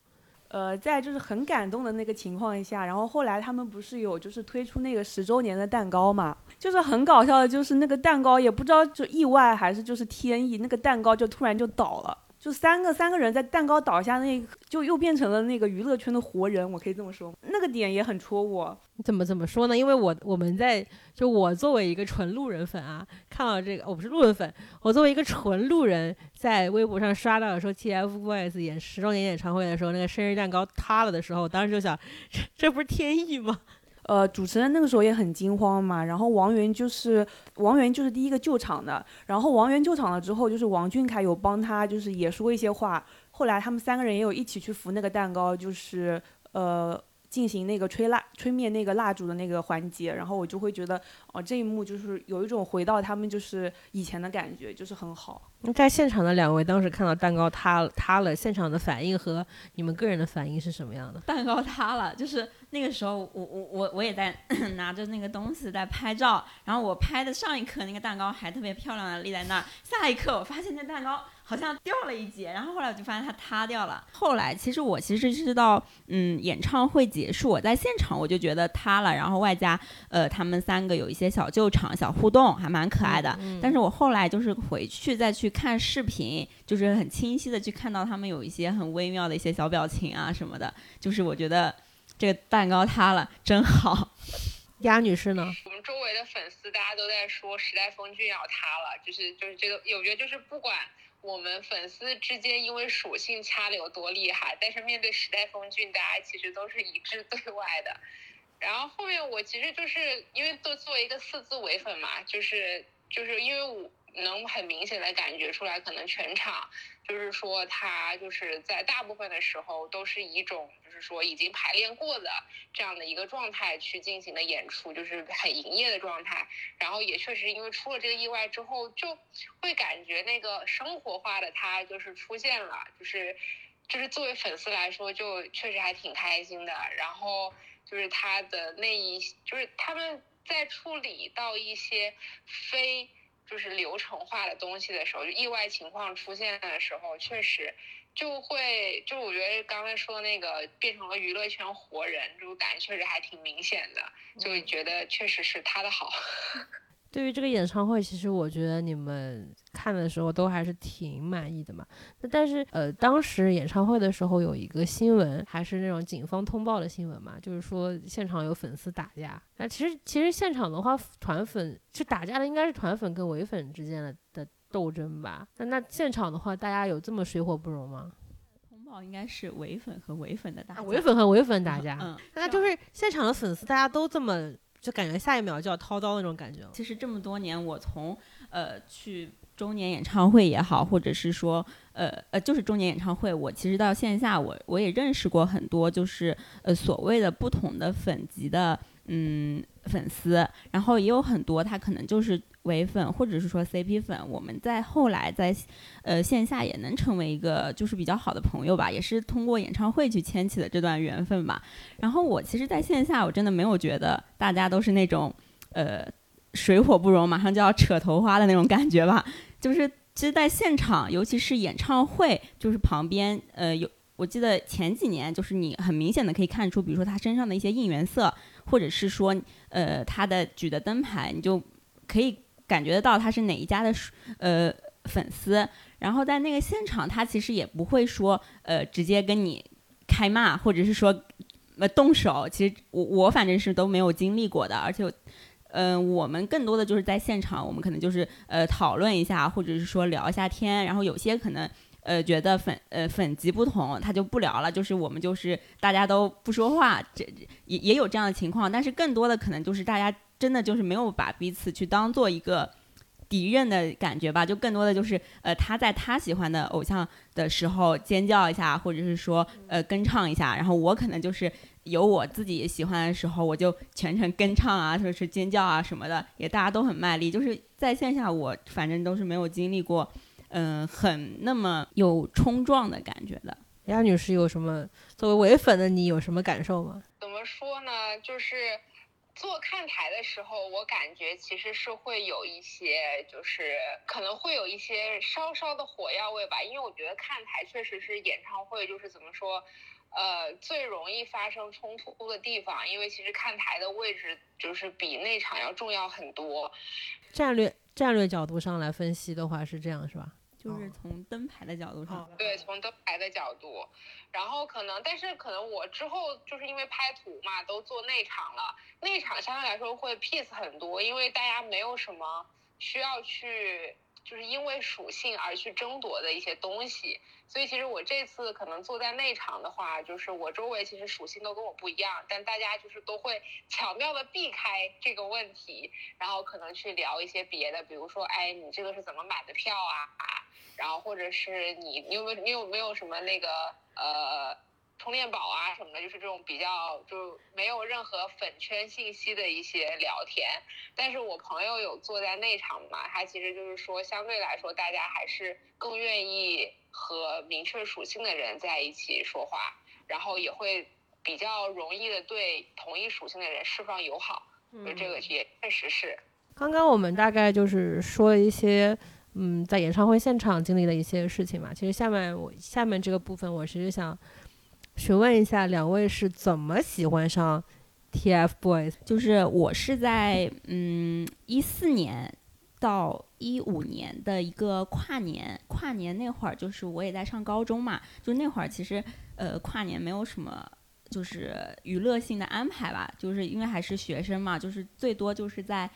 呃，在就是很感动的那个情况下，然后后来他们不是有就是推出那个十周年的蛋糕嘛，就是很搞笑的，就是那个蛋糕也不知道就意外还是就是天意，那个蛋糕就突然就倒了。就三个三个人在蛋糕倒下那，就又变成了那个娱乐圈的活人，我可以这么说。那个点也很戳我。怎么怎么说呢？因为我我们在就我作为一个纯路人粉啊，看到这个我不是路人粉，我作为一个纯路人，在微博上刷到的说 TFBOYS 演十周年演唱会的时候，那个生日蛋糕塌了的时候，当时就想，这这不是天意吗？呃，主持人那个时候也很惊慌嘛，然后王源就是王源就是第一个救场的，然后王源救场了之后，就是王俊凯有帮他就是也说一些话，后来他们三个人也有一起去扶那个蛋糕，就是呃。进行那个吹蜡、吹灭那个蜡烛的那个环节，然后我就会觉得，哦，这一幕就是有一种回到他们就是以前的感觉，就是很好。在现场的两位当时看到蛋糕塌塌了，现场的反应和你们个人的反应是什么样的？蛋糕塌了，就是那个时候，我我我我也在 拿着那个东西在拍照，然后我拍的上一刻那个蛋糕还特别漂亮的立在那儿，下一刻我发现那蛋糕。好像掉了一截，然后后来我就发现它塌掉了。后来其实我其实是到嗯演唱会结束，我在现场我就觉得塌了，然后外加呃他们三个有一些小救场、小互动，还蛮可爱的。但是我后来就是回去再去看视频，就是很清晰的去看到他们有一些很微妙的一些小表情啊什么的。就是我觉得这个蛋糕塌了真好。鸭女士呢？我们周围的粉丝大家都在说时代峰峻要塌了，就是就是这个，我觉得就是不管。我们粉丝之间因为属性掐的有多厉害，但是面对时代峰峻，大家其实都是一致对外的。然后后面我其实就是因为都做一个四字唯粉嘛，就是就是因为我能很明显的感觉出来，可能全场。就是说，他就是在大部分的时候都是一种就是说已经排练过的这样的一个状态去进行的演出，就是很营业的状态。然后也确实因为出了这个意外之后，就会感觉那个生活化的他就是出现了，就是就是作为粉丝来说，就确实还挺开心的。然后就是他的那一，就是他们在处理到一些非。就是流程化的东西的时候，就意外情况出现的时候，确实就会就我觉得刚才说那个变成了娱乐圈活人，这种感觉确实还挺明显的，就觉得确实是他的好。对于这个演唱会，其实我觉得你们看的时候都还是挺满意的嘛。那但是呃，当时演唱会的时候有一个新闻，还是那种警方通报的新闻嘛，就是说现场有粉丝打架。那其实其实现场的话，团粉是打架的，应该是团粉跟唯粉之间的的斗争吧？那那现场的话，大家有这么水火不容吗？通报应该是唯粉和唯粉的打架，唯粉和唯粉打架，嗯，那就是现场的粉丝大家都这么。就感觉下一秒就要掏刀那种感觉。其实这么多年，我从呃去周年演唱会也好，或者是说呃呃就是周年演唱会，我其实到线下我我也认识过很多，就是呃所谓的不同的粉级的。嗯，粉丝，然后也有很多，他可能就是唯粉，或者是说 CP 粉。我们在后来在，呃，线下也能成为一个就是比较好的朋友吧，也是通过演唱会去牵起的这段缘分吧。然后我其实，在线下我真的没有觉得大家都是那种，呃，水火不容，马上就要扯头花的那种感觉吧。就是其实，在现场，尤其是演唱会，就是旁边，呃，有我记得前几年，就是你很明显的可以看出，比如说他身上的一些应援色。或者是说，呃，他的举的灯牌，你就可以感觉得到他是哪一家的呃粉丝。然后在那个现场，他其实也不会说，呃，直接跟你开骂，或者是说，呃，动手。其实我我反正是都没有经历过的。而且，嗯，我们更多的就是在现场，我们可能就是呃讨论一下，或者是说聊一下天。然后有些可能。呃，觉得粉呃粉级不同，他就不聊了。就是我们就是大家都不说话，这也也有这样的情况。但是更多的可能就是大家真的就是没有把彼此去当做一个敌人的感觉吧。就更多的就是呃他在他喜欢的偶像的时候尖叫一下，或者是说呃跟唱一下。然后我可能就是有我自己喜欢的时候，我就全程跟唱啊，或者是尖叫啊什么的，也大家都很卖力。就是在线下，我反正都是没有经历过。嗯，很那么有冲撞的感觉的。杨女士有什么作为唯粉的你有什么感受吗？怎么说呢？就是做看台的时候，我感觉其实是会有一些，就是可能会有一些稍稍的火药味吧。因为我觉得看台确实是演唱会，就是怎么说，呃，最容易发生冲突的地方。因为其实看台的位置就是比内场要重要很多。战略战略角度上来分析的话，是这样是吧？就是从灯牌的角度上，对，从灯牌的角度，然后可能，但是可能我之后就是因为拍图嘛，都做内场了，内场相对来说会 peace 很多，因为大家没有什么需要去，就是因为属性而去争夺的一些东西，所以其实我这次可能坐在内场的话，就是我周围其实属性都跟我不一样，但大家就是都会巧妙的避开这个问题，然后可能去聊一些别的，比如说，哎，你这个是怎么买的票啊？然后或者是你，你有没有你有没有什么那个呃充电宝啊什么的，就是这种比较就没有任何粉圈信息的一些聊天。但是我朋友有坐在内场嘛，他其实就是说相对来说大家还是更愿意和明确属性的人在一起说话，然后也会比较容易的对同一属性的人释放友好。就这个也确实是。刚刚我们大概就是说了一些。嗯，在演唱会现场经历的一些事情嘛，其实下面我下面这个部分，我其实想询问一下两位是怎么喜欢上 TFBOYS？就是我是在嗯一四年到一五年的一个跨年，跨年那会儿就是我也在上高中嘛，就那会儿其实呃跨年没有什么就是娱乐性的安排吧，就是因为还是学生嘛，就是最多就是在。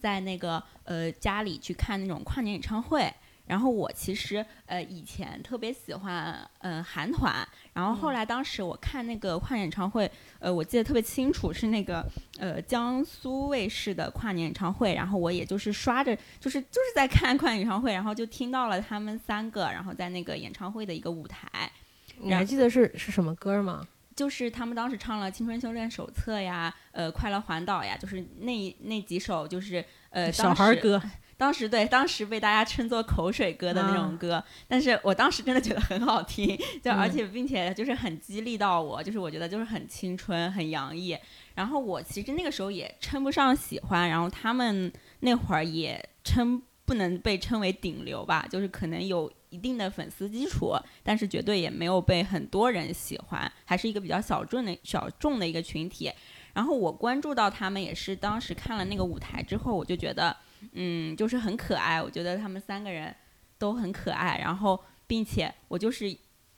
在那个呃家里去看那种跨年演唱会，然后我其实呃以前特别喜欢呃韩团，然后后来当时我看那个跨年演唱会，呃我记得特别清楚是那个呃江苏卫视的跨年演唱会，然后我也就是刷着就是就是在看跨年演唱会，然后就听到了他们三个，然后在那个演唱会的一个舞台，你还记得是是什么歌吗？就是他们当时唱了《青春修炼手册》呀，呃，《快乐环岛》呀，就是那那几首，就是呃，小孩歌。当时对，当时被大家称作口水歌的那种歌，但是我当时真的觉得很好听，就而且并且就是很激励到我，就是我觉得就是很青春、很洋溢。然后我其实那个时候也称不上喜欢，然后他们那会儿也称。不能被称为顶流吧，就是可能有一定的粉丝基础，但是绝对也没有被很多人喜欢，还是一个比较小众的小众的一个群体。然后我关注到他们也是当时看了那个舞台之后，我就觉得，嗯，就是很可爱。我觉得他们三个人都很可爱，然后并且我就是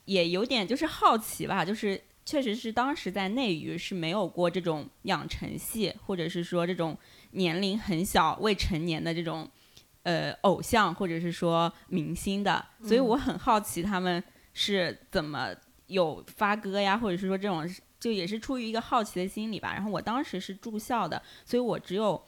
也有点就是好奇吧，就是确实是当时在内娱是没有过这种养成系，或者是说这种年龄很小未成年的这种呃偶像或者是说明星的，所以我很好奇他们是怎么有发歌呀，或者是说这种。就也是出于一个好奇的心理吧，然后我当时是住校的，所以我只有，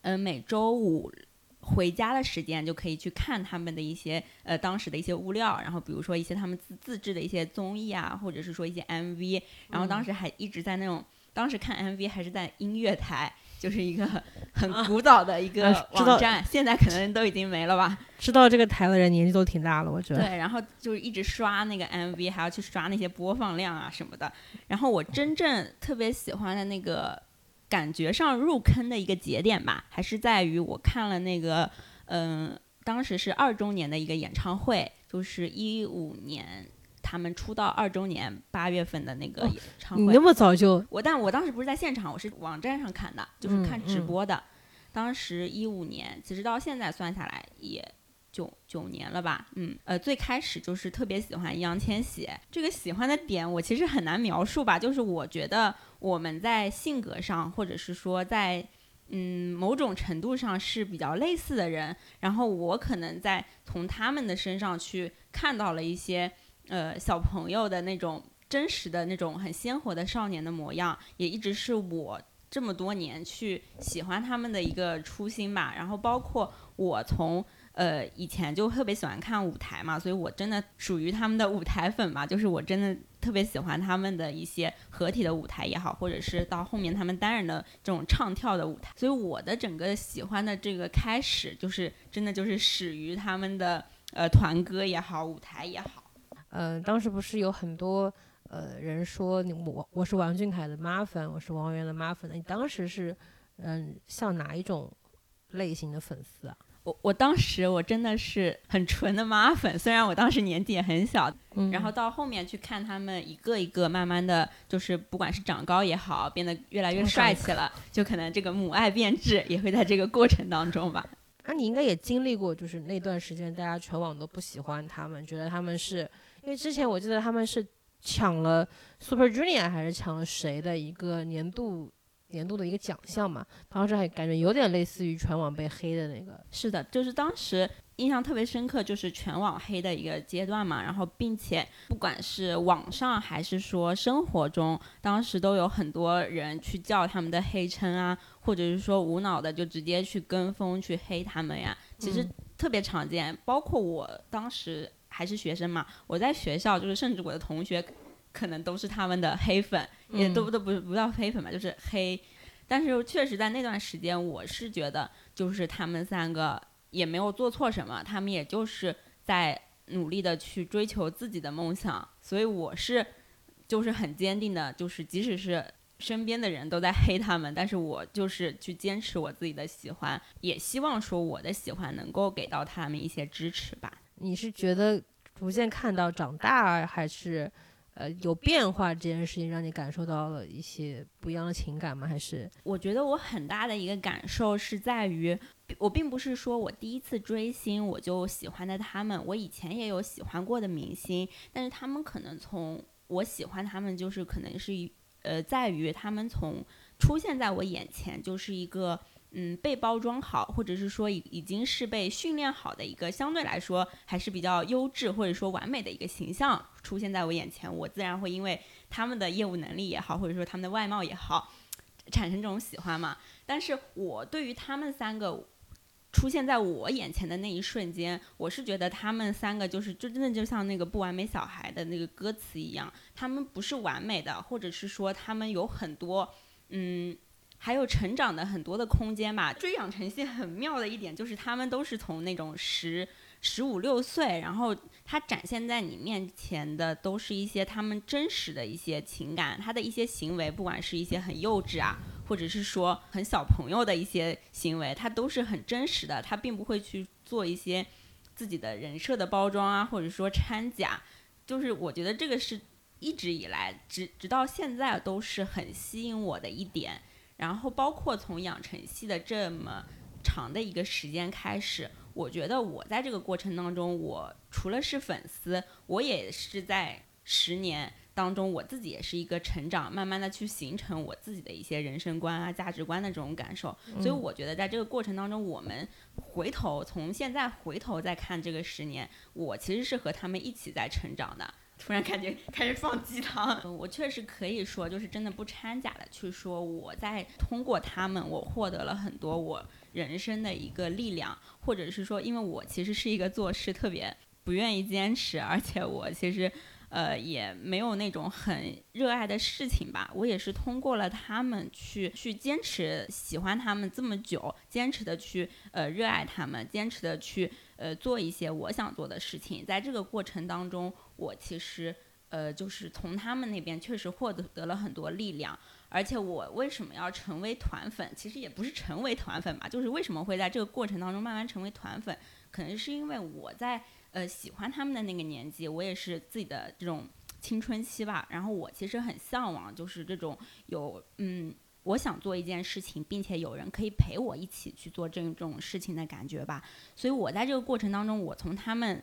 嗯，每周五回家的时间就可以去看他们的一些呃当时的一些物料，然后比如说一些他们自自制的一些综艺啊，或者是说一些 MV，然后当时还一直在那种，当时看 MV 还是在音乐台。就是一个 很古早的一个网站，现在可能都已经没了吧。知道这个台的人年纪都挺大了，我觉得。对，然后就是一直刷那个 MV，还要去刷那些播放量啊什么的。然后我真正特别喜欢的那个感觉上入坑的一个节点吧，还是在于我看了那个，嗯，当时是二周年的一个演唱会，就是一五年。他们出道二周年八月份的那个演唱会，你那么早就我，但我当时不是在现场，我是网站上看的，就是看直播的。当时一五年，其实到现在算下来也九九年了吧？嗯，呃，最开始就是特别喜欢易烊千玺，这个喜欢的点我其实很难描述吧，就是我觉得我们在性格上，或者是说在嗯某种程度上是比较类似的人，然后我可能在从他们的身上去看到了一些。呃，小朋友的那种真实的那种很鲜活的少年的模样，也一直是我这么多年去喜欢他们的一个初心吧。然后包括我从呃以前就特别喜欢看舞台嘛，所以我真的属于他们的舞台粉嘛。就是我真的特别喜欢他们的一些合体的舞台也好，或者是到后面他们单人的这种唱跳的舞台。所以我的整个喜欢的这个开始，就是真的就是始于他们的呃团歌也好，舞台也好。嗯，当时不是有很多呃人说你我我是王俊凯的妈粉，我是王源的妈粉。你当时是嗯像哪一种类型的粉丝啊？我我当时我真的是很纯的妈粉，虽然我当时年纪也很小，嗯然后到后面去看他们一个一个慢慢的就是不管是长高也好，变得越来越帅气了，就可能这个母爱变质也会在这个过程当中吧。那你应该也经历过，就是那段时间大家全网都不喜欢他们，觉得他们是。因为之前我记得他们是抢了 Super Junior 还是抢了谁的一个年度年度的一个奖项嘛？当时还感觉有点类似于全网被黑的那个。是的，就是当时印象特别深刻，就是全网黑的一个阶段嘛。然后，并且不管是网上还是说生活中，当时都有很多人去叫他们的黑称啊，或者是说无脑的就直接去跟风去黑他们呀。其实特别常见，包括我当时。还是学生嘛，我在学校就是，甚至我的同学可能都是他们的黑粉，也都都不不叫黑粉吧，就是黑。但是确实在那段时间，我是觉得就是他们三个也没有做错什么，他们也就是在努力的去追求自己的梦想，所以我是就是很坚定的，就是即使是身边的人都在黑他们，但是我就是去坚持我自己的喜欢，也希望说我的喜欢能够给到他们一些支持吧。你是觉得逐渐看到长大，还是呃有变化这件事情让你感受到了一些不一样的情感吗？还是我觉得我很大的一个感受是在于，我并不是说我第一次追星我就喜欢的他们，我以前也有喜欢过的明星，但是他们可能从我喜欢他们就是可能是呃在于他们从出现在我眼前就是一个。嗯，被包装好，或者是说已已经是被训练好的一个相对来说还是比较优质或者说完美的一个形象出现在我眼前，我自然会因为他们的业务能力也好，或者说他们的外貌也好，产生这种喜欢嘛。但是我对于他们三个出现在我眼前的那一瞬间，我是觉得他们三个就是就真的就像那个不完美小孩的那个歌词一样，他们不是完美的，或者是说他们有很多嗯。还有成长的很多的空间吧。追养成系很妙的一点就是，他们都是从那种十十五六岁，然后他展现在你面前的都是一些他们真实的一些情感，他的一些行为，不管是一些很幼稚啊，或者是说很小朋友的一些行为，他都是很真实的，他并不会去做一些自己的人设的包装啊，或者说掺假。就是我觉得这个是一直以来直直到现在都是很吸引我的一点。然后包括从养成系的这么长的一个时间开始，我觉得我在这个过程当中，我除了是粉丝，我也是在十年当中，我自己也是一个成长，慢慢的去形成我自己的一些人生观啊、价值观的这种感受。所以我觉得在这个过程当中，我们回头从现在回头再看这个十年，我其实是和他们一起在成长的。突然感觉开始放鸡汤，我确实可以说，就是真的不掺假的去说，我在通过他们，我获得了很多我人生的一个力量，或者是说，因为我其实是一个做事特别不愿意坚持，而且我其实。呃，也没有那种很热爱的事情吧。我也是通过了他们去去坚持喜欢他们这么久，坚持的去呃热爱他们，坚持的去呃做一些我想做的事情。在这个过程当中，我其实呃就是从他们那边确实获得得了很多力量。而且我为什么要成为团粉？其实也不是成为团粉吧，就是为什么会在这个过程当中慢慢成为团粉，可能是因为我在。呃，喜欢他们的那个年纪，我也是自己的这种青春期吧。然后我其实很向往，就是这种有嗯，我想做一件事情，并且有人可以陪我一起去做这种事情的感觉吧。所以我在这个过程当中，我从他们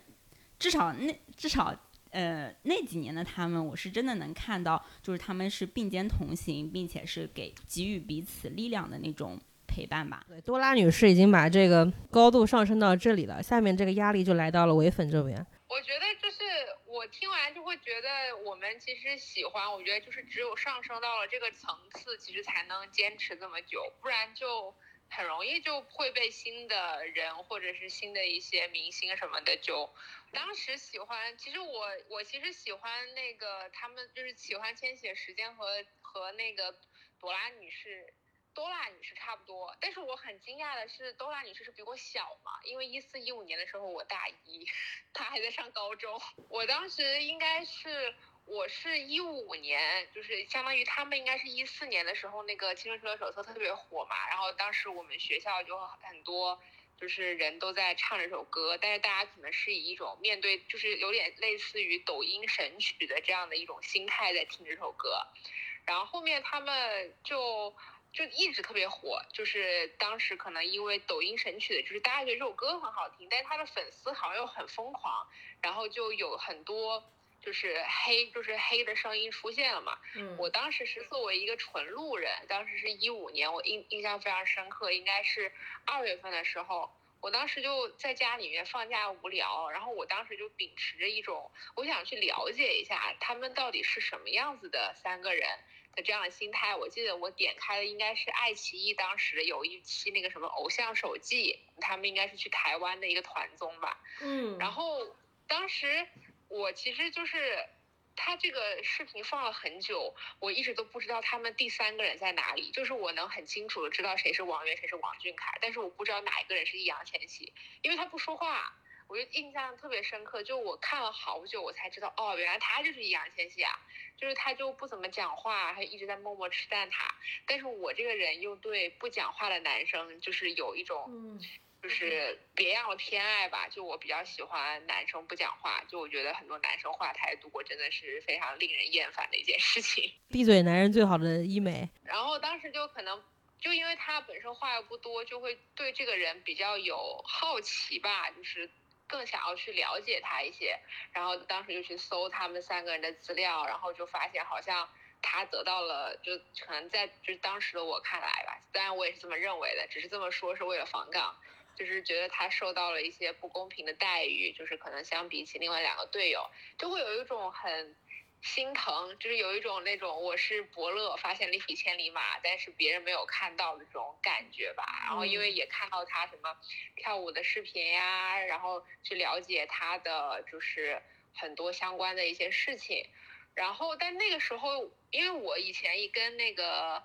至少那至少呃那几年的他们，我是真的能看到，就是他们是并肩同行，并且是给给予彼此力量的那种。陪伴吧。对，多拉女士已经把这个高度上升到这里了，下面这个压力就来到了唯粉这边。我觉得就是我听完就会觉得，我们其实喜欢，我觉得就是只有上升到了这个层次，其实才能坚持这么久，不然就很容易就会被新的人或者是新的一些明星什么的就。当时喜欢，其实我我其实喜欢那个他们，就是喜欢千玺时间和和那个朵拉女士。多拉女士差不多，但是我很惊讶的是，多拉女士是比我小嘛，因为一四一五年的时候我大一，她还在上高中。我当时应该是，我是一五年，就是相当于他们应该是一四年的时候，那个青春车手册特别火嘛，然后当时我们学校就很多，就是人都在唱这首歌，但是大家可能是以一种面对，就是有点类似于抖音神曲的这样的一种心态在听这首歌，然后后面他们就。就一直特别火，就是当时可能因为抖音神曲的，就是大家觉得这首歌很好听，但是他的粉丝好像又很疯狂，然后就有很多就是黑，就是黑的声音出现了嘛。嗯，我当时是作为一个纯路人，当时是一五年，我印印象非常深刻，应该是二月份的时候，我当时就在家里面放假无聊，然后我当时就秉持着一种我想去了解一下他们到底是什么样子的三个人。的这样的心态，我记得我点开的应该是爱奇艺当时有一期那个什么偶像手记，他们应该是去台湾的一个团综吧。嗯。然后当时我其实就是他这个视频放了很久，我一直都不知道他们第三个人在哪里。就是我能很清楚的知道谁是王源，谁是王俊凯，但是我不知道哪一个人是易烊千玺，因为他不说话。我就印象特别深刻，就我看了好久，我才知道哦，原来他就是易烊千玺啊，就是他就不怎么讲话，他一直在默默吃蛋挞。但是我这个人又对不讲话的男生就是有一种，就是别样的偏爱吧。就我比较喜欢男生不讲话，就我觉得很多男生话太多，真的是非常令人厌烦的一件事情。闭嘴，男人最好的医美。然后当时就可能就因为他本身话又不多，就会对这个人比较有好奇吧，就是。更想要去了解他一些，然后当时就去搜他们三个人的资料，然后就发现好像他得到了，就可能在就是当时的我看来吧，当然我也是这么认为的，只是这么说是为了防杠，就是觉得他受到了一些不公平的待遇，就是可能相比起另外两个队友，就会有一种很。心疼，就是有一种那种我是伯乐发现了一匹千里马，但是别人没有看到的这种感觉吧。然后因为也看到他什么跳舞的视频呀，然后去了解他的就是很多相关的一些事情。然后但那个时候，因为我以前也跟那个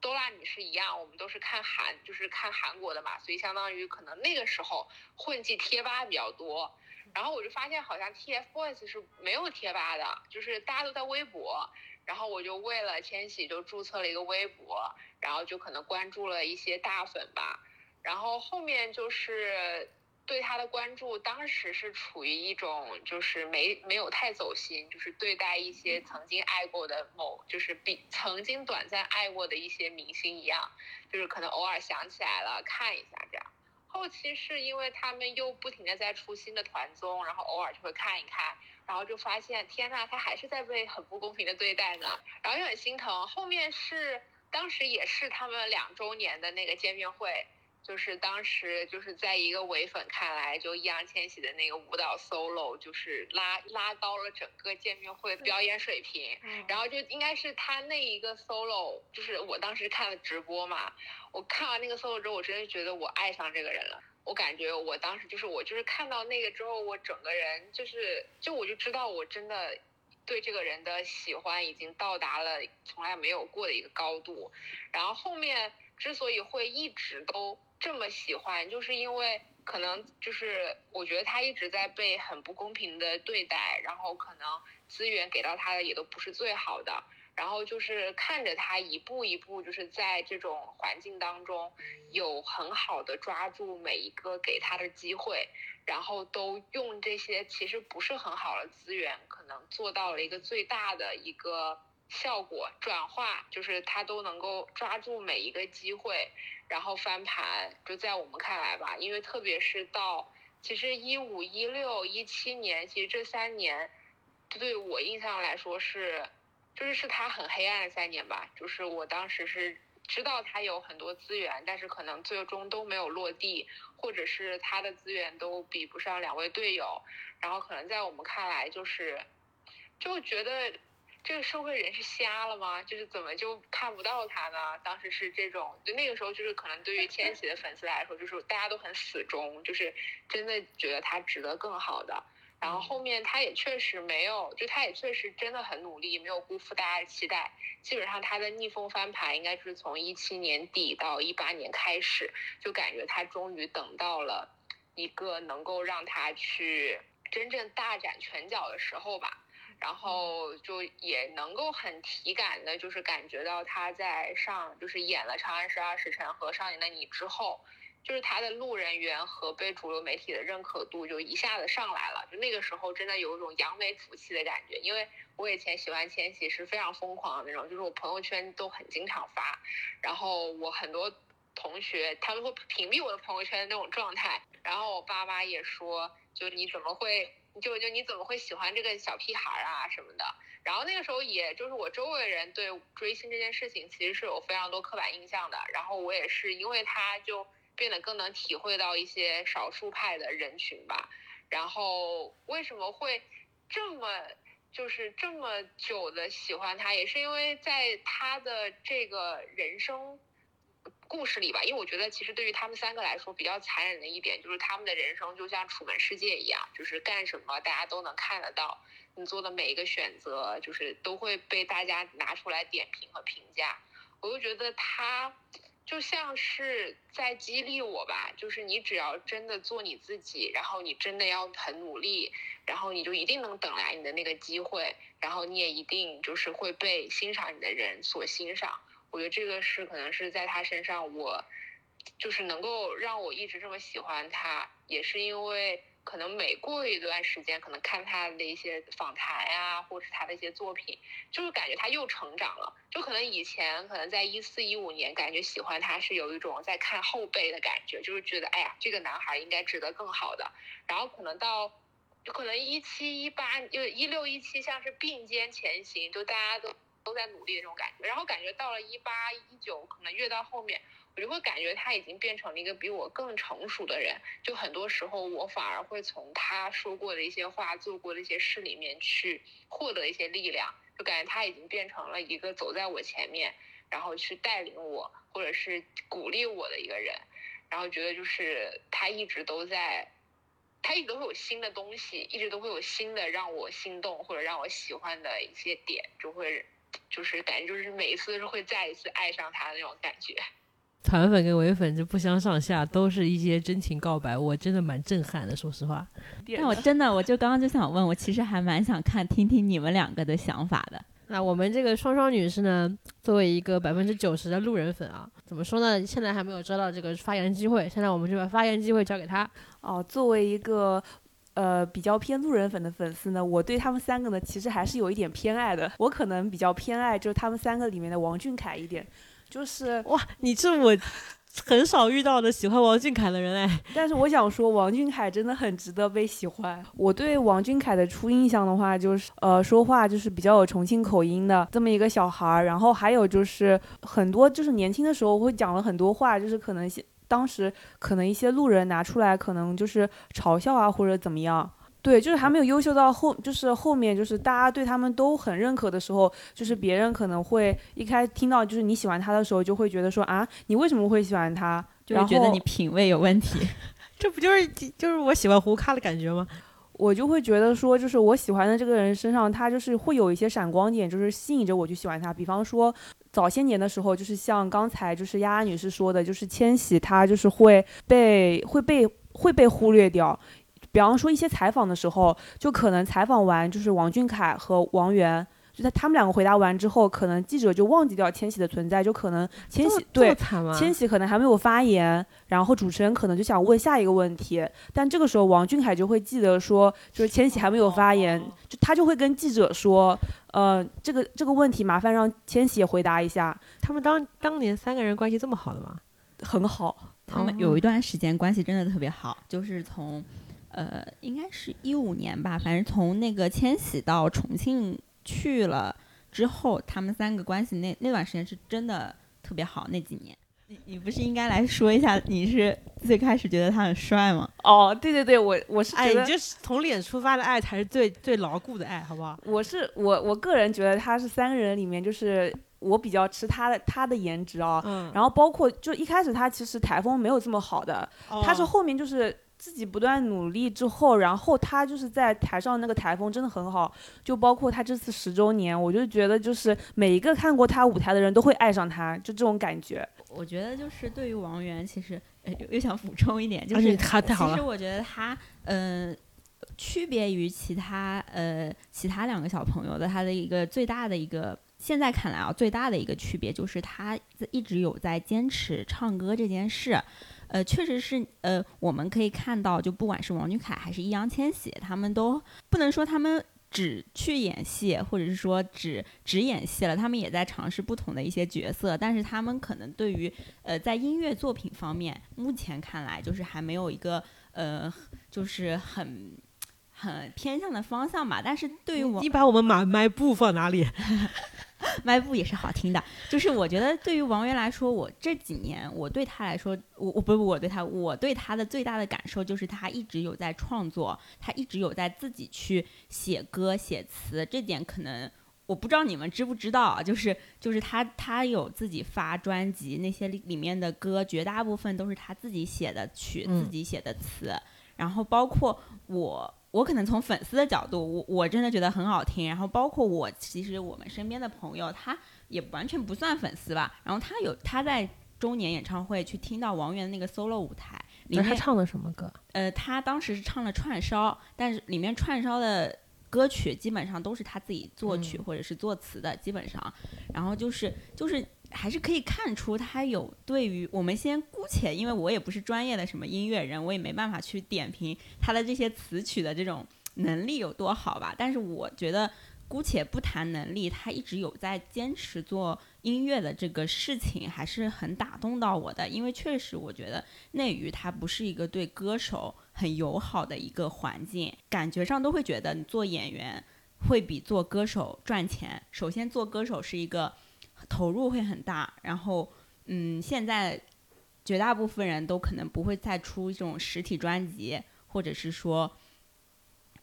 多拉女士一样，我们都是看韩，就是看韩国的嘛，所以相当于可能那个时候混迹贴吧比较多。然后我就发现，好像 TFBOYS 是没有贴吧的，就是大家都在微博。然后我就为了千玺就注册了一个微博，然后就可能关注了一些大粉吧，然后后面就是对他的关注，当时是处于一种就是没没有太走心，就是对待一些曾经爱过的某就是比曾经短暂爱过的一些明星一样，就是可能偶尔想起来了看一下这样。后期是因为他们又不停的在出新的团综，然后偶尔就会看一看，然后就发现天呐，他还是在被很不公平的对待呢，然后又很心疼。后面是当时也是他们两周年的那个见面会，就是当时就是在一个唯粉看来，就易烊千玺的那个舞蹈 solo 就是拉拉高了整个见面会表演水平，然后就应该是他那一个 solo，就是我当时看了直播嘛。我看完那个 solo 之后，我真的觉得我爱上这个人了。我感觉我当时就是我就是看到那个之后，我整个人就是就我就知道我真的对这个人的喜欢已经到达了从来没有过的一个高度。然后后面之所以会一直都这么喜欢，就是因为可能就是我觉得他一直在被很不公平的对待，然后可能资源给到他的也都不是最好的。然后就是看着他一步一步，就是在这种环境当中，有很好的抓住每一个给他的机会，然后都用这些其实不是很好的资源，可能做到了一个最大的一个效果转化，就是他都能够抓住每一个机会，然后翻盘。就在我们看来吧，因为特别是到其实一五一六一七年，其实这三年对我印象来说是。就是是他很黑暗的三年吧，就是我当时是知道他有很多资源，但是可能最终都没有落地，或者是他的资源都比不上两位队友，然后可能在我们看来就是，就觉得这个社会人是瞎了吗？就是怎么就看不到他呢？当时是这种，就那个时候就是可能对于千玺的粉丝来说，就是大家都很死忠，就是真的觉得他值得更好的。然后后面他也确实没有，就他也确实真的很努力，没有辜负大家的期待。基本上他的逆风翻盘应该是从一七年底到一八年开始，就感觉他终于等到了一个能够让他去真正大展拳脚的时候吧。然后就也能够很体感的，就是感觉到他在上，就是演了《长安十二时辰》和《少年的你》之后。就是他的路人缘和被主流媒体的认可度就一下子上来了，就那个时候真的有一种扬眉吐气的感觉。因为我以前喜欢千玺是非常疯狂的那种，就是我朋友圈都很经常发，然后我很多同学他们会屏蔽我的朋友圈的那种状态，然后我爸妈也说，就你怎么会，就就你怎么会喜欢这个小屁孩啊什么的。然后那个时候也就是我周围人对追星这件事情其实是有非常多刻板印象的，然后我也是因为他就。变得更能体会到一些少数派的人群吧，然后为什么会这么就是这么久的喜欢他，也是因为在他的这个人生故事里吧，因为我觉得其实对于他们三个来说比较残忍的一点就是他们的人生就像楚门世界一样，就是干什么大家都能看得到，你做的每一个选择就是都会被大家拿出来点评和评价，我就觉得他。就像是在激励我吧，就是你只要真的做你自己，然后你真的要很努力，然后你就一定能等来你的那个机会，然后你也一定就是会被欣赏你的人所欣赏。我觉得这个是可能是在他身上，我就是能够让我一直这么喜欢他，也是因为。可能每过一段时间，可能看他的一些访谈呀，或者是他的一些作品，就是感觉他又成长了。就可能以前可能在一四一五年，感觉喜欢他是有一种在看后辈的感觉，就是觉得哎呀，这个男孩应该值得更好的。然后可能到，就可能一七一八，就一六一七，像是并肩前行，就大家都都在努力的这种感觉。然后感觉到了一八一九，可能越到后面。我就会感觉他已经变成了一个比我更成熟的人，就很多时候我反而会从他说过的一些话、做过的一些事里面去获得一些力量，就感觉他已经变成了一个走在我前面，然后去带领我或者是鼓励我的一个人，然后觉得就是他一直都在，他一直都会有新的东西，一直都会有新的让我心动或者让我喜欢的一些点，就会就是感觉就是每一次都是会再一次爱上他的那种感觉。团粉跟唯粉就不相上下，都是一些真情告白，我真的蛮震撼的，说实话。但我真的，我就刚刚就想问，我其实还蛮想看听听你们两个的想法的。那我们这个双双女士呢，作为一个百分之九十的路人粉啊，怎么说呢？现在还没有抓到这个发言机会，现在我们就把发言机会交给她。哦，作为一个呃比较偏路人粉的粉丝呢，我对他们三个呢其实还是有一点偏爱的。我可能比较偏爱就是他们三个里面的王俊凯一点，就是哇，你这我很少遇到的喜欢王俊凯的人哎。但是我想说，王俊凯真的很值得被喜欢。我对王俊凯的初印象的话，就是呃说话就是比较有重庆口音的这么一个小孩儿，然后还有就是很多就是年轻的时候会讲了很多话，就是可能些当时可能一些路人拿出来，可能就是嘲笑啊或者怎么样。对，就是还没有优秀到后，就是后面就是大家对他们都很认可的时候，就是别人可能会一开听到就是你喜欢他的时候，就会觉得说啊，你为什么会喜欢他？就是觉得你品味有问题。这不就是就是我喜欢胡咖的感觉吗？我就会觉得说，就是我喜欢的这个人身上，他就是会有一些闪光点，就是吸引着我去喜欢他。比方说早些年的时候，就是像刚才就是丫丫女士说的，就是千玺他就是会被会被会被忽略掉。比方说一些采访的时候，就可能采访完就是王俊凯和王源，就在他们两个回答完之后，可能记者就忘记掉千玺的存在，就可能千玺对千玺可能还没有发言，然后主持人可能就想问下一个问题，但这个时候王俊凯就会记得说，就是千玺还没有发言，就他就会跟记者说，呃，这个这个问题麻烦让千玺也回答一下。他们当当年三个人关系这么好的吗？很好，他们有一段时间关系真的特别好，就是从。呃，应该是一五年吧，反正从那个千玺到重庆去了之后，他们三个关系那那段时间是真的特别好。那几年，你你不是应该来说一下，你是最开始觉得他很帅吗？哦，对对对，我我是觉得，就是从脸出发的爱才是最最牢固的爱好不好？我是我我个人觉得他是三个人里面，就是我比较吃他的他的颜值啊，嗯，然后包括就一开始他其实台风没有这么好的，他是后面就是。自己不断努力之后，然后他就是在台上那个台风真的很好，就包括他这次十周年，我就觉得就是每一个看过他舞台的人都会爱上他，就这种感觉。我觉得就是对于王源，其实又想补充一点，就是他太好了。其实我觉得他，嗯，区别于其他呃其他两个小朋友的他的一个最大的一个，现在看来啊最大的一个区别就是他一直有在坚持唱歌这件事。呃，确实是，呃，我们可以看到，就不管是王俊凯还是易烊千玺，他们都不能说他们只去演戏，或者是说只只演戏了，他们也在尝试不同的一些角色，但是他们可能对于呃在音乐作品方面，目前看来就是还没有一个呃就是很很偏向的方向吧。但是对于我，你把我们马麦布放哪里？迈步也是好听的，就是我觉得对于王源来说，我这几年我对他来说，我我不是我对他，我对他的最大的感受就是他一直有在创作，他一直有在自己去写歌写词，这点可能我不知道你们知不知道啊，就是就是他他有自己发专辑，那些里面的歌绝大部分都是他自己写的曲，自己写的词，然后包括我。我可能从粉丝的角度，我我真的觉得很好听。然后包括我，其实我们身边的朋友，他也完全不算粉丝吧。然后他有他在周年演唱会去听到王源那个 solo 舞台，里面他唱的什么歌？呃，他当时是唱了串烧，但是里面串烧的歌曲基本上都是他自己作曲或者是作词的，基本上。然后就是就是。还是可以看出他有对于我们先姑且，因为我也不是专业的什么音乐人，我也没办法去点评他的这些词曲的这种能力有多好吧。但是我觉得姑且不谈能力，他一直有在坚持做音乐的这个事情，还是很打动到我的。因为确实我觉得内娱它不是一个对歌手很友好的一个环境，感觉上都会觉得你做演员会比做歌手赚钱。首先做歌手是一个。投入会很大，然后，嗯，现在绝大部分人都可能不会再出这种实体专辑，或者是说，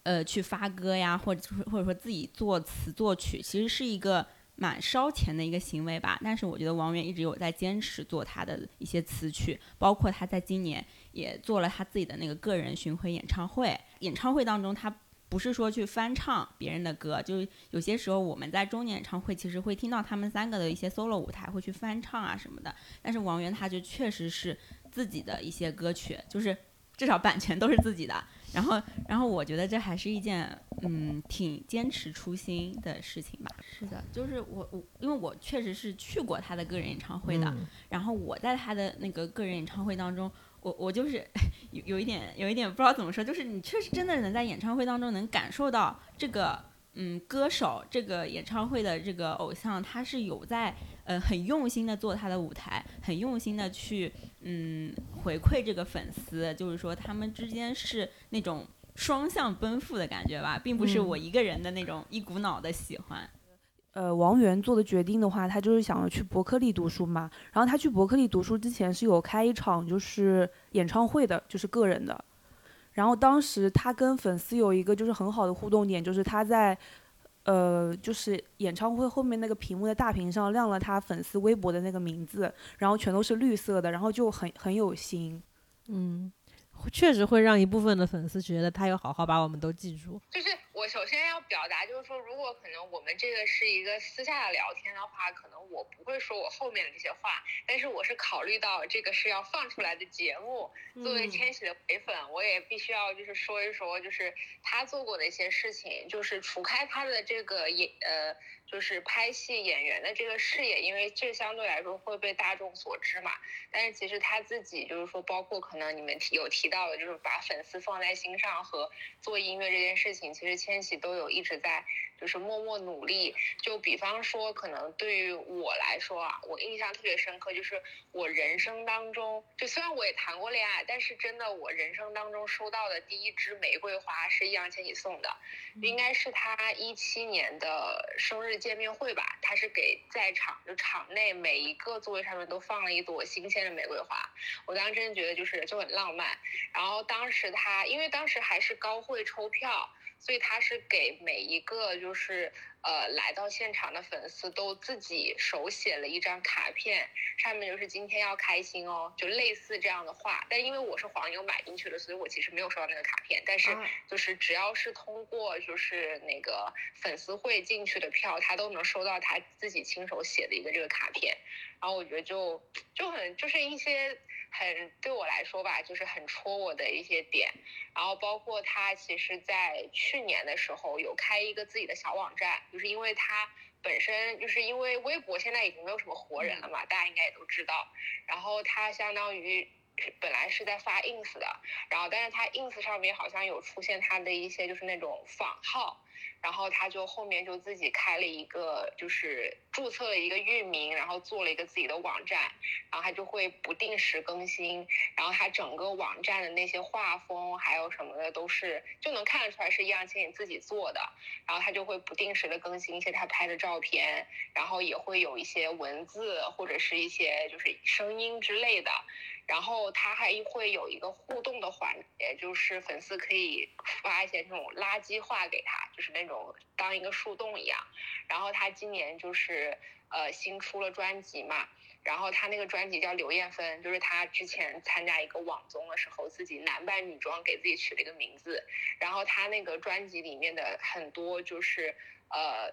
呃，去发歌呀，或者或者说自己作词作曲，其实是一个蛮烧钱的一个行为吧。但是我觉得王源一直有在坚持做他的一些词曲，包括他在今年也做了他自己的那个个人巡回演唱会，演唱会当中他。不是说去翻唱别人的歌，就是有些时候我们在中年演唱会其实会听到他们三个的一些 solo 舞台会去翻唱啊什么的。但是王源他就确实是自己的一些歌曲，就是至少版权都是自己的。然后，然后我觉得这还是一件嗯挺坚持初心的事情吧。是的，就是我我因为我确实是去过他的个人演唱会的，嗯然后我在他的那个个人演唱会当中，我我就是 有有一点有一点不知道怎么说，就是你确实真的能在演唱会当中能感受到这个嗯歌手这个演唱会的这个偶像，他是有在呃很用心的做他的舞台，很用心的去嗯回馈这个粉丝，就是说他们之间是那种双向奔赴的感觉吧，并不是嗯我一个人的那种一股脑的喜欢。呃，王源做的决定的话，他就是想要去伯克利读书嘛。然后他去伯克利读书之前是有开一场就是演唱会的，就是个人的。然后当时他跟粉丝有一个就是很好的互动点，就是他在呃就是演唱会后面那个屏幕的大屏上亮了他粉丝微博的那个名字，然后全都是绿色的，然后就很很有心。嗯，确实会让一部分的粉丝觉得他有好好把我们都记住。就是我首先要表达，就是说，如果可能我们这个是一个私下的聊天的话，可能我不会说我后面的这些话，但是我是考虑到这个是要放出来的节目，作为千玺的唯粉，我也必须要就是说一说，就是他做过的一些事情，就是除开他的这个演呃，就是拍戏演员的这个事业，因为这相对来说会被大众所知嘛。但是其实他自己就是说，包括可能你们提有提到的，就是把粉丝放在心上和做音乐这件事情，其实千玺都有一直在就是默默努力。就比方说，可能对于我来说啊，我印象特别深刻，就是我人生当中，就虽然我也谈过恋爱，但是真的我人生当中收到的第一支玫瑰花是易烊千玺送的，应该是他一七年的生日见面会吧，他是给在场就场内每一个座位上面都放了一朵新鲜的玫瑰花，我当时真的觉得就是就很浪漫。然后当时他因为当时还是高会抽票，所以他是给每一个就是呃来到现场的粉丝都自己手写了一张卡片，上面就是今天要开心哦，就类似这样的话。但因为我是黄牛买进去的，所以我其实没有收到那个卡片。但是啊就是只要是通过就是那个粉丝会进去的票，他都能收到他自己亲手写的一个这个卡片。然后我觉得就就很就是一些很对我来说吧，就是很戳我的一些点。然后包括他其实，在去年的时候有开一个自己的小网站，就是因为他本身就是因为微博现在已经没有什么活人了嘛，大家应该也都知道。然后他相当于本来是在发 ins 的，然后但是他 ins 上面好像有出现他的一些就是那种仿号。然后他就后面就自己开了一个，就是注册了一个域名，然后做了一个自己的网站，然后他就会不定时更新，然后他整个网站的那些画风还有什么的都是就能看得出来是易烊千玺自己做的，然后他就会不定时的更新一些他拍的照片，然后也会有一些文字或者是一些就是声音之类的，然后他还会有一个互动的环节，就是粉丝可以发一些那种垃圾话给他，就是那种当一个树洞一样。然后他今年就是呃新出了专辑嘛，然后他那个专辑叫刘艳芬，就是他之前参加一个网综的时候，自己男扮女装给自己取了一个名字。然后他那个专辑里面的很多就是呃。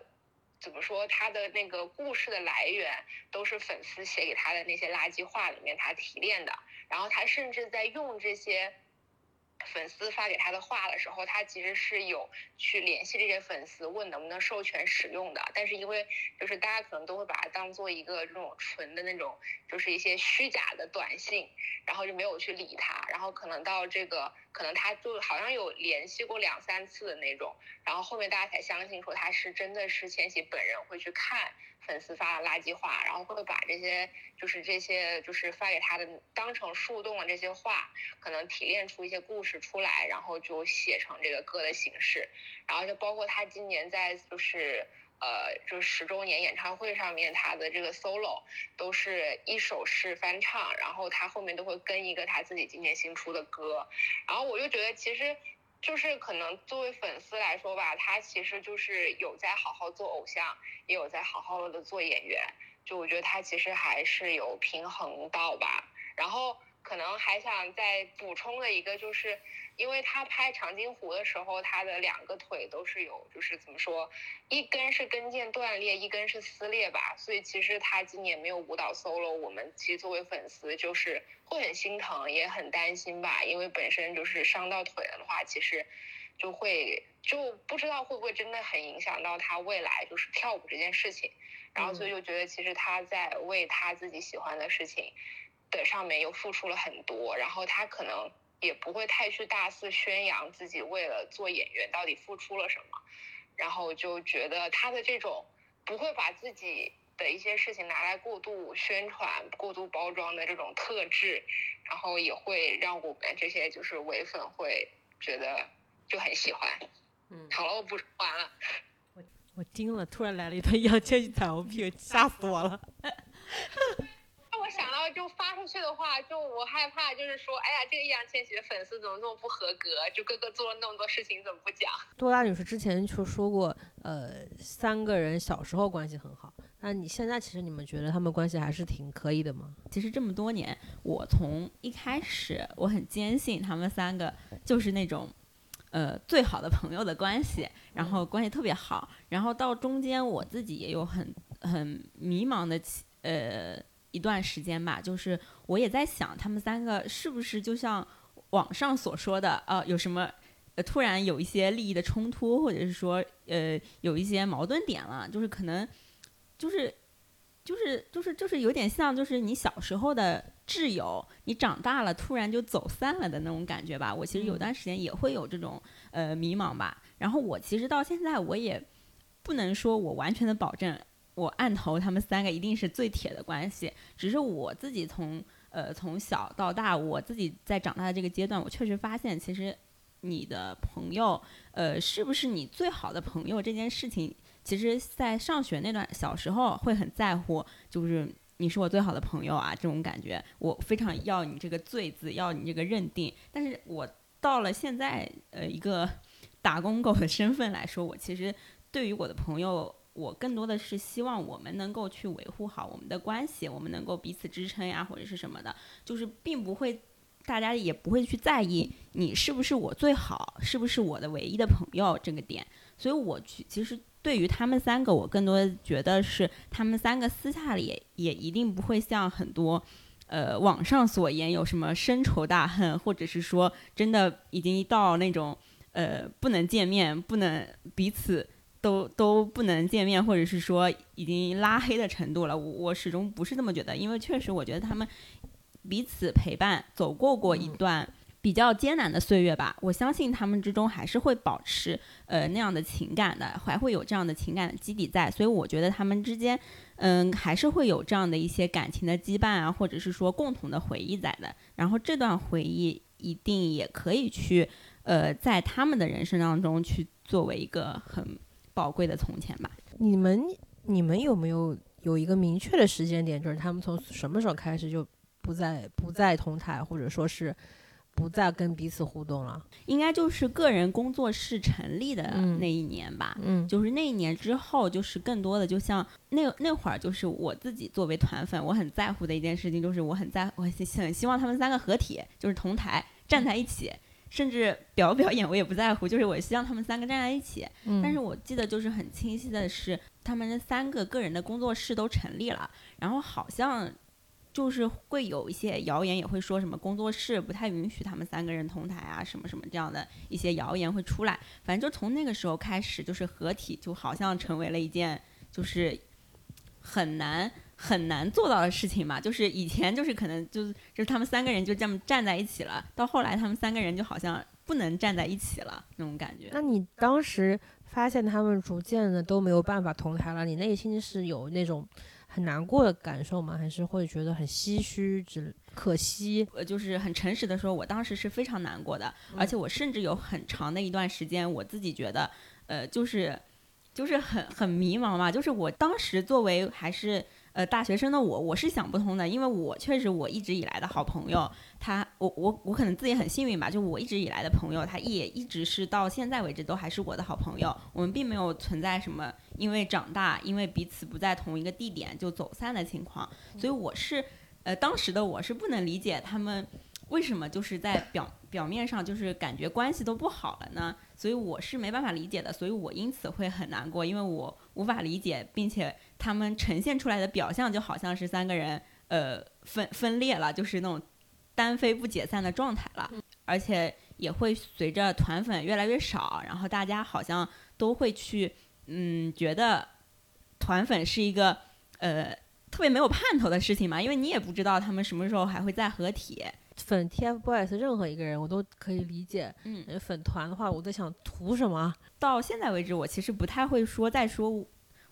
怎么说？他的那个故事的来源都是粉丝写给他的那些垃圾话里面他提炼的。然后他甚至在用这些粉丝发给他的话的时候，他其实是有去联系这些粉丝，问能不能授权使用的。但是因为就是大家可能都会把它当做一个这种纯的那种，就是一些虚假的短信，然后就没有去理他。然后可能到这个，可能他就好像有联系过两三次的那种，然后后面大家才相信说他是真的是千玺本人会去看粉丝发的垃圾话，然后会把这些就是这些就是发给他的当成树洞的这些话，可能提炼出一些故事出来，然后就写成这个歌的形式，然后就包括他今年在就是。呃，就十周年演唱会上面，他的这个 solo 都是一首是翻唱，然后他后面都会跟一个他自己今年新出的歌，然后我就觉得其实就是可能作为粉丝来说吧，他其实就是有在好好做偶像，也有在好好的做演员，就我觉得他其实还是有平衡到吧。然后可能还想再补充的一个就是，因为他拍长津湖的时候，他的两个腿都是有，就是怎么说，一根是跟腱断裂，一根是撕裂吧，所以其实他今年没有舞蹈 solo，我们其实作为粉丝就是会很心疼，也很担心吧，因为本身就是伤到腿了的话，其实就会就不知道会不会真的很影响到他未来就是跳舞这件事情，然后所以就觉得其实他在为他自己喜欢的事情的上面又付出了很多，然后他可能。也不会太去大肆宣扬自己为了做演员到底付出了什么，然后就觉得他的这种不会把自己的一些事情拿来过度宣传、过度包装的这种特质，然后也会让我们这些就是伪粉会觉得就很喜欢。嗯，好了，我补充完了。我我惊了，突然来了一段要去彩虹屁，吓死我了。我想到就发出去的话，就我害怕，就是说，哎呀，这个易烊千玺的粉丝怎么这么不合格？就哥哥做了那么多事情，怎么不讲？多拉女士之前就说过，呃，三个人小时候关系很好，那你现在其实你们觉得他们关系还是挺可以的吗？其实这么多年，我从一开始我很坚信他们三个就是那种，呃，最好的朋友的关系，然后关系特别好，然后到中间我自己也有很很迷茫的，呃。一段时间吧，就是我也在想，他们三个是不是就像网上所说的，呃，有什么，呃，突然有一些利益的冲突，或者是说，呃，有一些矛盾点了，就是可能，就是，就是，就是，就是有点像，就是你小时候的挚友，你长大了突然就走散了的那种感觉吧。我其实有段时间也会有这种，呃，迷茫吧。然后我其实到现在我也不能说我完全的保证。我按头他们三个一定是最铁的关系，只是我自己从呃从小到大，我自己在长大的这个阶段，我确实发现，其实你的朋友，呃，是不是你最好的朋友这件事情，其实在上学那段小时候会很在乎，就是你是我最好的朋友啊这种感觉，我非常要你这个“最”字，要你这个认定。但是我到了现在，呃，一个打工狗的身份来说，我其实对于我的朋友。我更多的是希望我们能够去维护好我们的关系，我们能够彼此支撑呀，或者是什么的，就是并不会，大家也不会去在意你是不是我最好，是不是我的唯一的朋友这个点。所以，我去其实对于他们三个，我更多的觉得是他们三个私下里也一定不会像很多，呃，网上所言有什么深仇大恨，或者是说真的已经到那种呃不能见面，不能彼此。都都不能见面，或者是说已经拉黑的程度了。我我始终不是这么觉得，因为确实我觉得他们彼此陪伴走过过一段比较艰难的岁月吧。我相信他们之中还是会保持呃那样的情感的，还会有这样的情感的基底在。所以我觉得他们之间嗯还是会有这样的一些感情的羁绊啊，或者是说共同的回忆在的。然后这段回忆一定也可以去呃在他们的人生当中去作为一个很。宝贵的从前吧。你们你们有没有有一个明确的时间点，就是他们从什么时候开始就不再不再同台，或者说是不再跟彼此互动了？应该就是个人工作室成立的那一年吧。嗯，就是那一年之后，就是更多的就像那那会儿，就是我自己作为团粉，我很在乎的一件事情，就是我很在我很希望他们三个合体，就是同台站在一起。甚至表不表演我也不在乎，就是我希望他们三个站在一起。但是我记得就是很清晰的是，他们三个个人的工作室都成立了，然后好像就是会有一些谣言，也会说什么工作室不太允许他们三个人同台啊，什么什么这样的一些谣言会出来。反正就从那个时候开始，就是合体就好像成为了一件就是很难。很难做到的事情嘛，就是以前就是可能就是就是他们三个人就这么站在一起了，到后来他们三个人就好像不能站在一起了那种感觉。那你当时发现他们逐渐的都没有办法同台了，你内心是有那种很难过的感受吗？还是会觉得很唏嘘、之可惜？呃，就是很诚实的说，我当时是非常难过的，而且我甚至有很长的一段时间，我自己觉得，呃，就是就是很很迷茫嘛，就是我当时作为还是。呃，大学生的我，我是想不通的，因为我确实我一直以来的好朋友，他，我我我可能自己很幸运吧，就我一直以来的朋友，他也一直是到现在为止都还是我的好朋友，我们并没有存在什么因为长大，因为彼此不在同一个地点就走散的情况，所以我是，呃，当时的我是不能理解他们为什么就是在表表面上就是感觉关系都不好了呢？所以我是没办法理解的，所以我因此会很难过，因为我无法理解，并且他们呈现出来的表象就好像是三个人呃分分裂了，就是那种单飞不解散的状态了，而且也会随着团粉越来越少，然后大家好像都会去嗯觉得团粉是一个呃特别没有盼头的事情嘛，因为你也不知道他们什么时候还会再合体。粉 TFBOYS 任何一个人我都可以理解，嗯，呃粉团的话，我在想图什么？到现在为止，我其实不太会说再说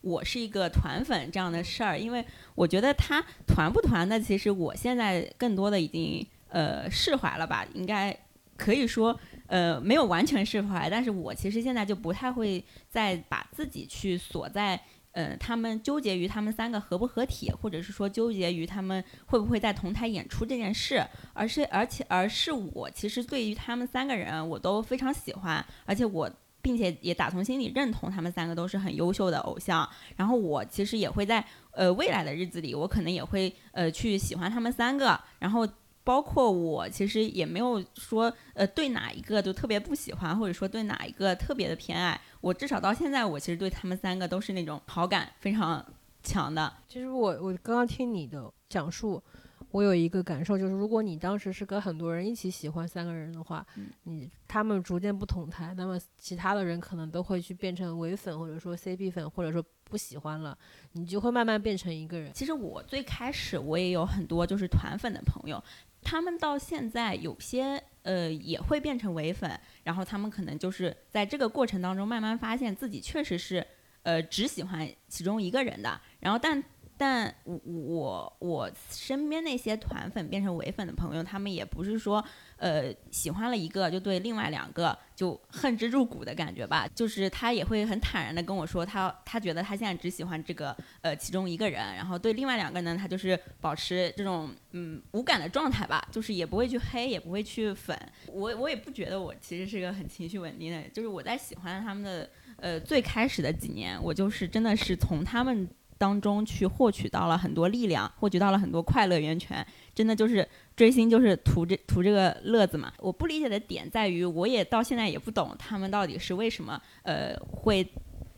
我是一个团粉这样的事儿，因为我觉得他团不团的，其实我现在更多的已经呃释怀了吧，应该可以说呃没有完全释怀，但是我其实现在就不太会再把自己去锁在。呃，他们纠结于他们三个合不合体，或者是说纠结于他们会不会在同台演出这件事，而是而且而是我其实对于他们三个人我都非常喜欢，而且我并且也打从心里认同他们三个都是很优秀的偶像，然后我其实也会在呃未来的日子里，我可能也会呃去喜欢他们三个，然后。包括我其实也没有说，呃，对哪一个就特别不喜欢，或者说对哪一个特别的偏爱。我至少到现在，我其实对他们三个都是那种好感非常强的。其实我我刚刚听你的讲述，我有一个感受，就是如果你当时是跟很多人一起喜欢三个人的话，你他们逐渐不同台，那么其他的人可能都会去变成唯粉，或者说 CP 粉，或者说不喜欢了，你就会慢慢变成一个人。其实我最开始我也有很多就是团粉的朋友。他们到现在有些呃也会变成唯粉，然后他们可能就是在这个过程当中慢慢发现自己确实是呃只喜欢其中一个人的，然后但。但我我我身边那些团粉变成唯粉的朋友，他们也不是说，呃，喜欢了一个就对另外两个就恨之入骨的感觉吧。就是他也会很坦然的跟我说，他他觉得他现在只喜欢这个呃其中一个人，然后对另外两个人呢，他就是保持这种嗯无感的状态吧，就是也不会去黑，也不会去粉。我我也不觉得我其实是个很情绪稳定的，就是我在喜欢他们的呃最开始的几年，我就是真的是从他们。当中去获取到了很多力量，获取到了很多快乐源泉，真的就是追星就是图这图这个乐子嘛。我不理解的点在于，我也到现在也不懂他们到底是为什么呃会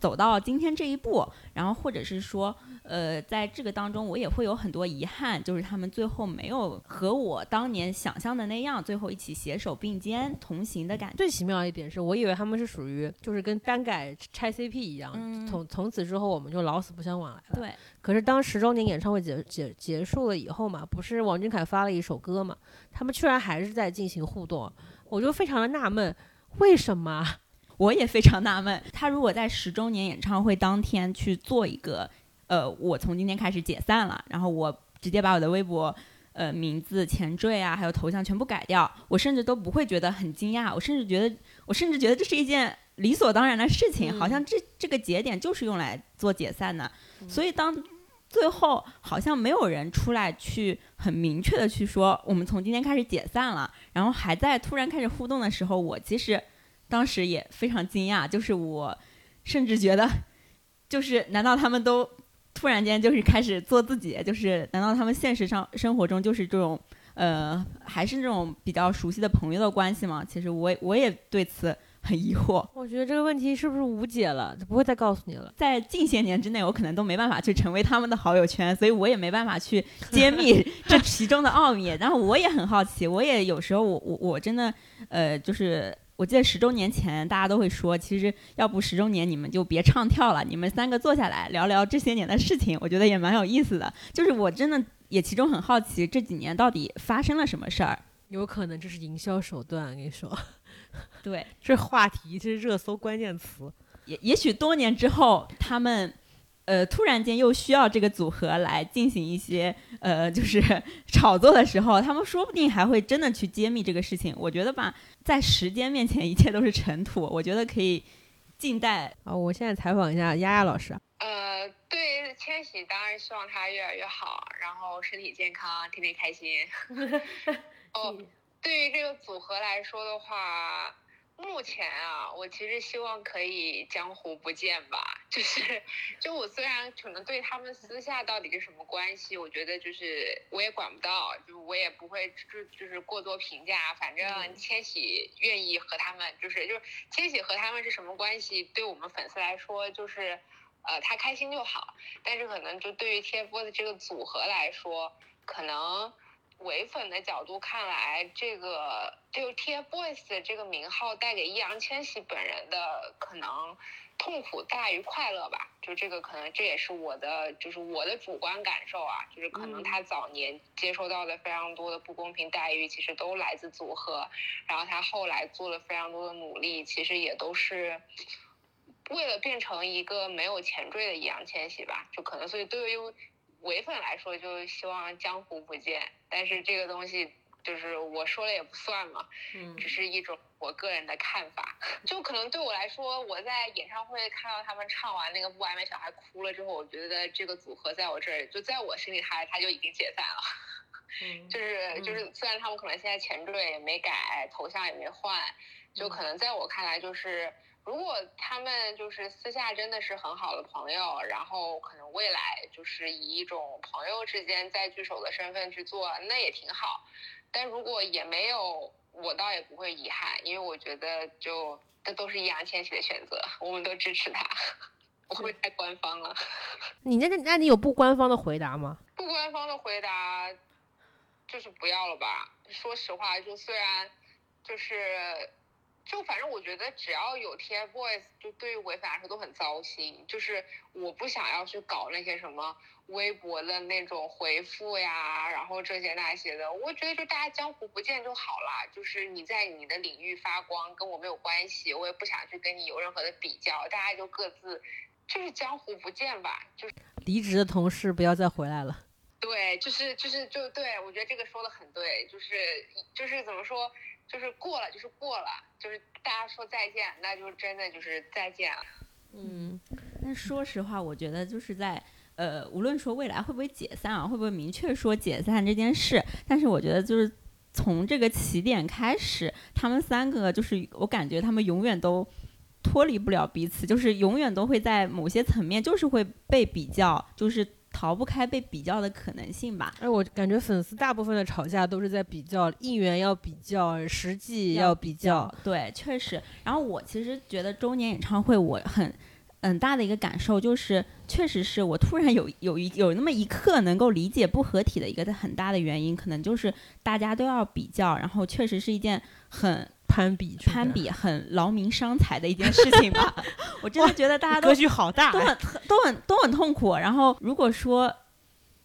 走到今天这一步，然后或者是说。呃，在这个当中，我也会有很多遗憾，就是他们最后没有和我当年想象的那样，最后一起携手并肩同行的感觉。最奇妙一点是我以为他们是属于就是跟单改拆 CP 一样，从从此之后我们就老死不相往来了。对。可是当十周年演唱会结结结束了以后嘛，不是王俊凯发了一首歌嘛，他们居然还是在进行互动，我就非常的纳闷，为什么？我也非常纳闷，他如果在十周年演唱会当天去做一个。呃，我从今天开始解散了，然后我直接把我的微博，呃，名字、前缀啊，还有头像全部改掉，我甚至都不会觉得很惊讶，我甚至觉得，我甚至觉得这是一件理所当然的事情，好像这这个节点就是用来做解散的。所以当最后好像没有人出来去很明确的去说我们从今天开始解散了，然后还在突然开始互动的时候，我其实当时也非常惊讶，就是我甚至觉得，就是难道他们都？突然间就是开始做自己，就是难道他们现实上生活中就是这种，呃，还是那种比较熟悉的朋友的关系吗？其实我我也对此很疑惑。我觉得这个问题是不是无解了，不会再告诉你了。在近些年之内，我可能都没办法去成为他们的好友圈，所以我也没办法去 揭秘这其中的奥秘。然后我也很好奇，我也有时候我我我真的，呃，就是。我记得十周年前，大家都会说，其实要不十周年你们就别唱跳了，你们三个坐下来聊聊这些年的事情，我觉得也蛮有意思的。就是我真的也其中很好奇，这几年到底发生了什么事儿？有可能这是营销手段，跟你说，对，这话题，这是热搜关键词。也也许多年之后，他们。呃，突然间又需要这个组合来进行一些呃，就是 炒作的时候，他们说不定还会真的去揭秘这个事情。我觉得吧，在时间面前，一切都是尘土。我觉得可以静待。啊，我现在采访一下丫丫老师。呃，对千玺，当然希望他越来越好，然后身体健康，天天开心。哦，对于这个组合来说的话。目前啊，我其实希望可以江湖不见吧。就是，就我虽然可能对他们私下到底是什么关系，我觉得就是我也管不到，就我也不会就就是过多评价。反正千玺愿意和他们，就是就是千玺和他们是什么关系，对我们粉丝来说就是，呃，他开心就好。但是可能就对于 TFBOYS 这个组合来说，可能。唯粉的角度看来，这个就 TFBOYS 的这个名号带给易烊千玺本人的可能痛苦大于快乐吧。就这个可能这也是我的就是我的主观感受啊，就是可能他早年接收到的非常多的不公平待遇，其实都来自组合，然后他后来做了非常多的努力，其实也都是为了变成一个没有前缀的易烊千玺吧。就可能所以对于。唯粉来说，就希望江湖不见，但是这个东西就是我说了也不算嘛，嗯，只是一种我个人的看法。就可能对我来说，我在演唱会看到他们唱完那个不完美小孩哭了之后，我觉得这个组合在我这儿，就在我心里，他他就已经解散了。嗯，就是就是，虽然他们可能现在前缀也没改，头像也没换，就可能在我看来就是。如果他们就是私下真的是很好的朋友，然后可能未来就是以一种朋友之间再聚首的身份去做，那也挺好。但如果也没有，我倒也不会遗憾，因为我觉得就这都是易烊千玺的选择，我们都支持他。我会太官方了。你那那那你有不官方的回答吗？不官方的回答就是不要了吧。说实话，就虽然就是。就反正我觉得只要有 TFBOYS，就对于唯粉来说都很糟心。就是我不想要去搞那些什么微博的那种回复呀，然后这些那些的。我觉得就大家江湖不见就好啦。就是你在你的领域发光，跟我没有关系，我也不想去跟你有任何的比较。大家就各自就是江湖不见吧。就是离职的同事不要再回来了。对，就是就是就对我觉得这个说的很对。就是就是怎么说？就是过了，就是过了，就是大家说再见，那就真的就是再见了。嗯，但说实话，我觉得就是在呃，无论说未来会不会解散啊，会不会明确说解散这件事，但是我觉得就是从这个起点开始，他们三个就是我感觉他们永远都脱离不了彼此，就是永远都会在某些层面就是会被比较，就是。逃不开被比较的可能性吧。哎，我感觉粉丝大部分的吵架都是在比较应援，要比较实际，要比较。对，确实。然后我其实觉得周年演唱会，我很很大的一个感受就是，确实是我突然有有一有那么一刻能够理解不合体的一个很大的原因，可能就是大家都要比较，然后确实是一件很。攀比，攀比很劳民伤财的一件事情吧。我真的觉得大家都格局好大，都很都很都很痛苦。然后如果说，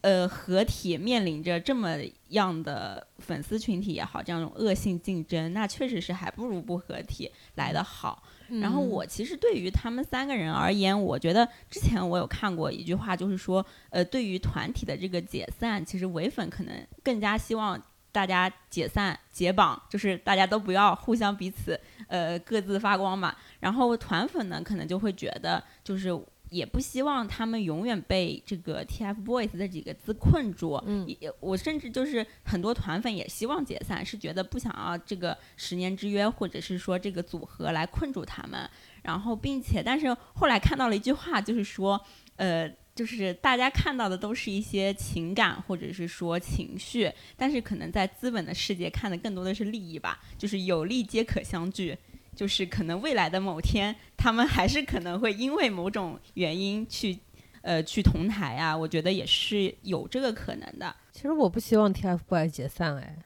呃，合体面临着这么样的粉丝群体也好，这样一种恶性竞争，那确实是还不如不合体来的好。然后我其实对于他们三个人而言，我觉得之前我有看过一句话，就是说，呃，对于团体的这个解散，其实唯粉可能更加希望。大家解散解绑，就是大家都不要互相彼此，呃，各自发光嘛。然后团粉呢，可能就会觉得，就是也不希望他们永远被这个 TFBOYS 这几个字困住。嗯，也我甚至就是很多团粉也希望解散，是觉得不想要这个十年之约，或者是说这个组合来困住他们。然后，并且，但是后来看到了一句话，就是说，呃。就是大家看到的都是一些情感或者是说情绪，但是可能在资本的世界看的更多的是利益吧。就是有利皆可相聚，就是可能未来的某天，他们还是可能会因为某种原因去，呃，去同台啊。我觉得也是有这个可能的。其实我不希望 TFBOYS 解散哎，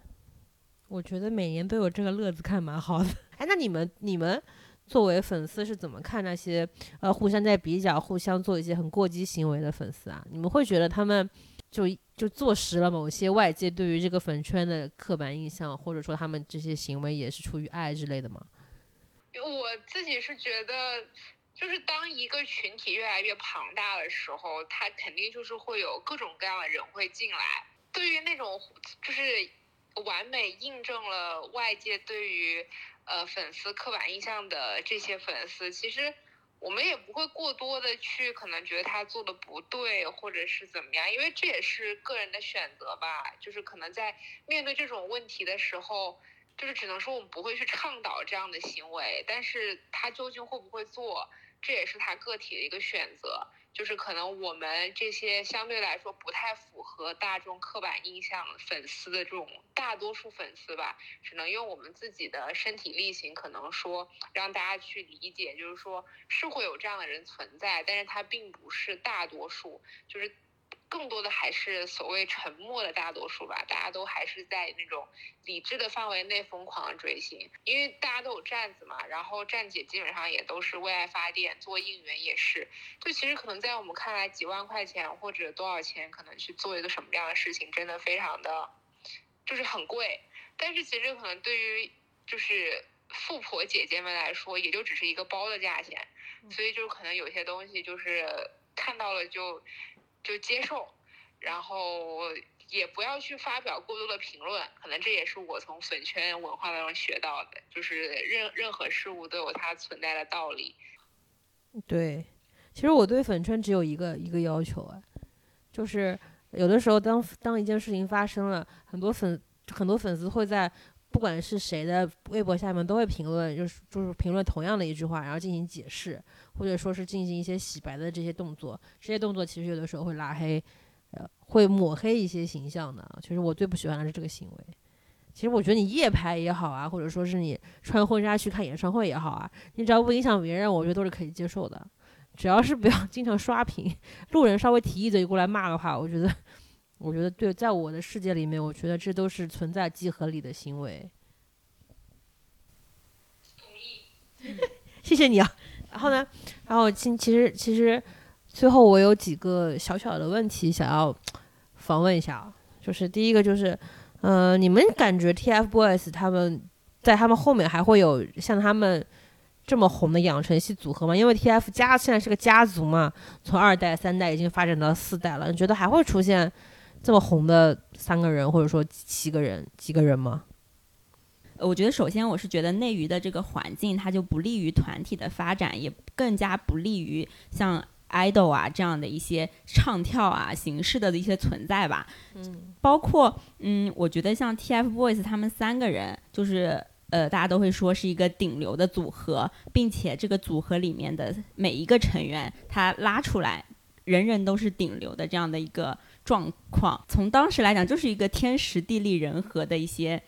我觉得每年都有这个乐子看蛮好的。哎，那你们你们。作为粉丝是怎么看那些呃互相在比较、互相做一些很过激行为的粉丝啊？你们会觉得他们就就坐实了某些外界对于这个粉圈的刻板印象，或者说他们这些行为也是出于爱之类的吗？我自己是觉得，就是当一个群体越来越庞大的时候，他肯定就是会有各种各样的人会进来。对于那种就是完美印证了外界对于。呃，粉丝刻板印象的这些粉丝，其实我们也不会过多的去可能觉得他做的不对，或者是怎么样，因为这也是个人的选择吧。就是可能在面对这种问题的时候，就是只能说我们不会去倡导这样的行为，但是他究竟会不会做，这也是他个体的一个选择。就是可能我们这些相对来说不太符合大众刻板印象粉丝的这种大多数粉丝吧，只能用我们自己的身体力行，可能说让大家去理解，就是说是会有这样的人存在，但是他并不是大多数，就是。更多的还是所谓沉默的大多数吧，大家都还是在那种理智的范围内疯狂的追星，因为大家都有站子嘛，然后站姐基本上也都是为爱发电，做应援也是，就其实可能在我们看来几万块钱或者多少钱，可能去做一个什么样的事情，真的非常的，就是很贵，但是其实可能对于就是富婆姐姐们来说，也就只是一个包的价钱，所以就可能有些东西就是看到了就。就接受，然后也不要去发表过多的评论，可能这也是我从粉圈文化当中学到的，就是任任何事物都有它存在的道理。对，其实我对粉圈只有一个一个要求啊，就是有的时候当当一件事情发生了，很多粉很多粉丝会在不管是谁的微博下面都会评论，就是就是评论同样的一句话，然后进行解释。或者说是进行一些洗白的这些动作，这些动作其实有的时候会拉黑，呃，会抹黑一些形象的。其实我最不喜欢的是这个行为。其实我觉得你夜拍也好啊，或者说是你穿婚纱去看演唱会也好啊，你只要不影响别人，我觉得都是可以接受的。只要是不要经常刷屏，路人稍微提一嘴过来骂的话，我觉得，我觉得对，在我的世界里面，我觉得这都是存在即合理的行为。同意。谢谢你啊。然后呢？然后其其实其实，最后我有几个小小的问题想要访问一下啊。就是第一个就是，呃，你们感觉 TFBOYS 他们在他们后面还会有像他们这么红的养成系组合吗？因为 TF 家现在是个家族嘛，从二代、三代已经发展到四代了。你觉得还会出现这么红的三个人，或者说七个人、几个人吗？我觉得首先我是觉得内娱的这个环境，它就不利于团体的发展，也更加不利于像 idol 啊这样的一些唱跳啊形式的一些存在吧。嗯，包括嗯，我觉得像 TFBOYS 他们三个人，就是呃，大家都会说是一个顶流的组合，并且这个组合里面的每一个成员，他拉出来，人人都是顶流的这样的一个状况。从当时来讲，就是一个天时地利人和的一些。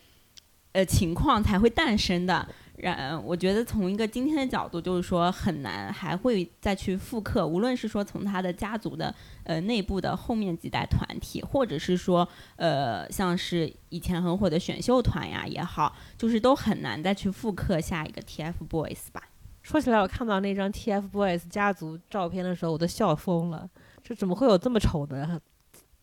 呃，情况才会诞生的。然，我觉得从一个今天的角度，就是说很难还会再去复刻。无论是说从他的家族的呃内部的后面几代团体，或者是说呃像是以前很火的选秀团呀也好，就是都很难再去复刻下一个 TFBOYS 吧。说起来，我看到那张 TFBOYS 家族照片的时候，我都笑疯了。这怎么会有这么丑的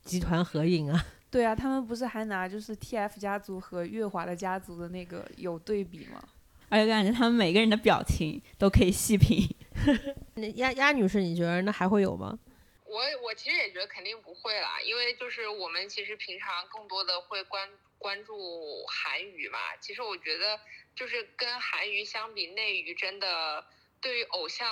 集团合影啊？对啊，他们不是还拿就是 TF 家族和月华的家族的那个有对比吗？而且感觉他们每个人的表情都可以细品。那鸭鸭女士，你觉得那还会有吗？我我其实也觉得肯定不会啦，因为就是我们其实平常更多的会关关注韩娱嘛。其实我觉得就是跟韩娱相比，内娱真的对于偶像。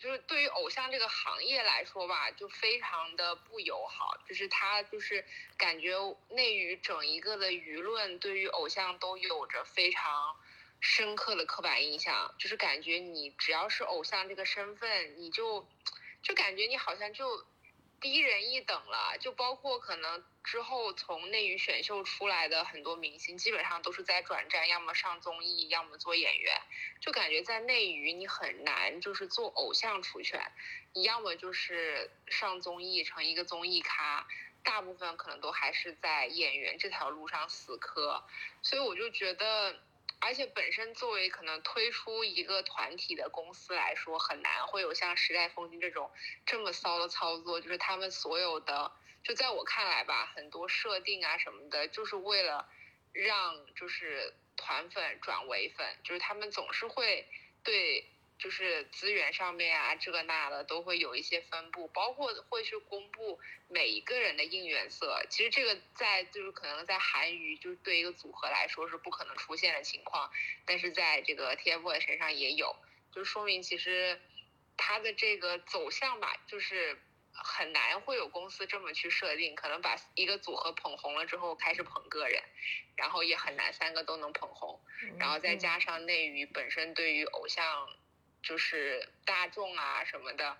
就是对于偶像这个行业来说吧，就非常的不友好。就是他就是感觉内娱整一个的舆论对于偶像都有着非常深刻的刻板印象。就是感觉你只要是偶像这个身份，你就就感觉你好像就。低人一等了，就包括可能之后从内娱选秀出来的很多明星，基本上都是在转战，要么上综艺，要么做演员。就感觉在内娱你很难就是做偶像出圈，你要么就是上综艺成一个综艺咖，大部分可能都还是在演员这条路上死磕。所以我就觉得。而且本身作为可能推出一个团体的公司来说，很难会有像时代峰峻这种这么骚的操作。就是他们所有的，就在我看来吧，很多设定啊什么的，就是为了让就是团粉转为粉，就是他们总是会对。就是资源上面啊，这个那的都会有一些分布，包括会去公布每一个人的应援色。其实这个在就是可能在韩娱，就是对一个组合来说是不可能出现的情况，但是在这个 TFBOYS 身上也有，就说明其实他的这个走向吧，就是很难会有公司这么去设定，可能把一个组合捧红了之后开始捧个人，然后也很难三个都能捧红，然后再加上内娱本身对于偶像就是大众啊什么的，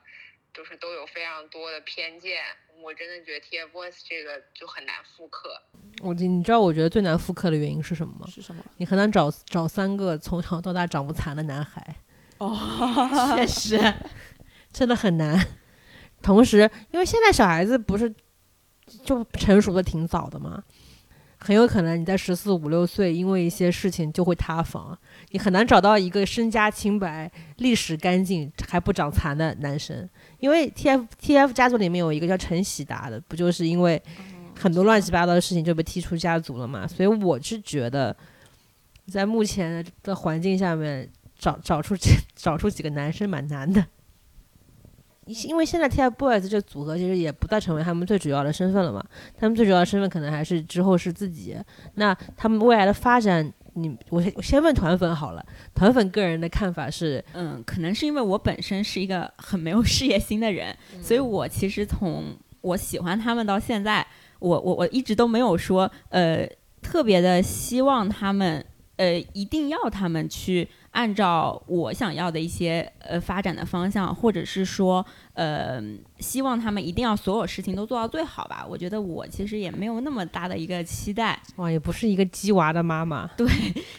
就是都有非常多的偏见，我真的觉得 TFBOYS 这个就很难复刻。我你知道我觉得最难复刻的原因是什么吗？是什么？你很难找找三个从小到大长不残的男孩，哦，确实，真的很难。同时，因为现在小孩子不是就成熟的挺早的嘛，很有可能你在十四五六岁，因为一些事情就会塌房，你很难找到一个身家清白、历史干净还不长残的男生。因为 T F T F 家族里面有一个叫陈喜达的，不就是因为很多乱七八糟的事情就被踢出家族了嘛？所以我是觉得，在目前的环境下面找找出这 找出几个男生蛮难的。因为现在 TFBOYS 这组合其实也不再成为他们最主要的身份了嘛，他们最主要的身份可能还是之后是自己。那他们未来的发展，你我我先问团粉好了，团粉个人的看法是，嗯，可能是因为我本身是一个很没有事业心的人，所以我其实从我喜欢他们到现在，我我我一直都没有说呃特别的希望他们呃一定要他们去。按照我想要的一些呃发展的方向，或者是说呃希望他们一定要所有事情都做到最好吧。我觉得我其实也没有那么大的一个期待。哇，也不是一个鸡娃的妈妈。对，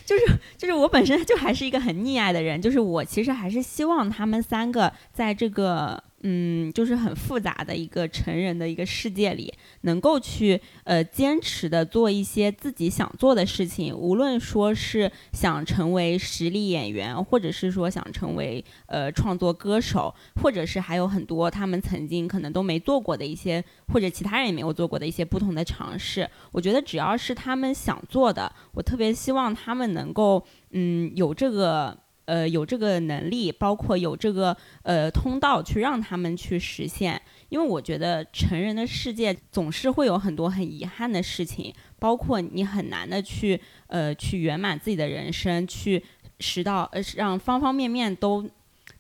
就是就是我本身就还是一个很溺爱的人。就是我其实还是希望他们三个在这个。嗯，就是很复杂的一个成人的一个世界里，能够去呃坚持的做一些自己想做的事情，无论说是想成为实力演员，或者是说想成为呃创作歌手，或者是还有很多他们曾经可能都没做过的一些，或者其他人也没有做过的一些不同的尝试。我觉得只要是他们想做的，我特别希望他们能够嗯有这个。呃，有这个能力，包括有这个呃通道去让他们去实现。因为我觉得成人的世界总是会有很多很遗憾的事情，包括你很难的去呃去圆满自己的人生，去使到呃让方方面面都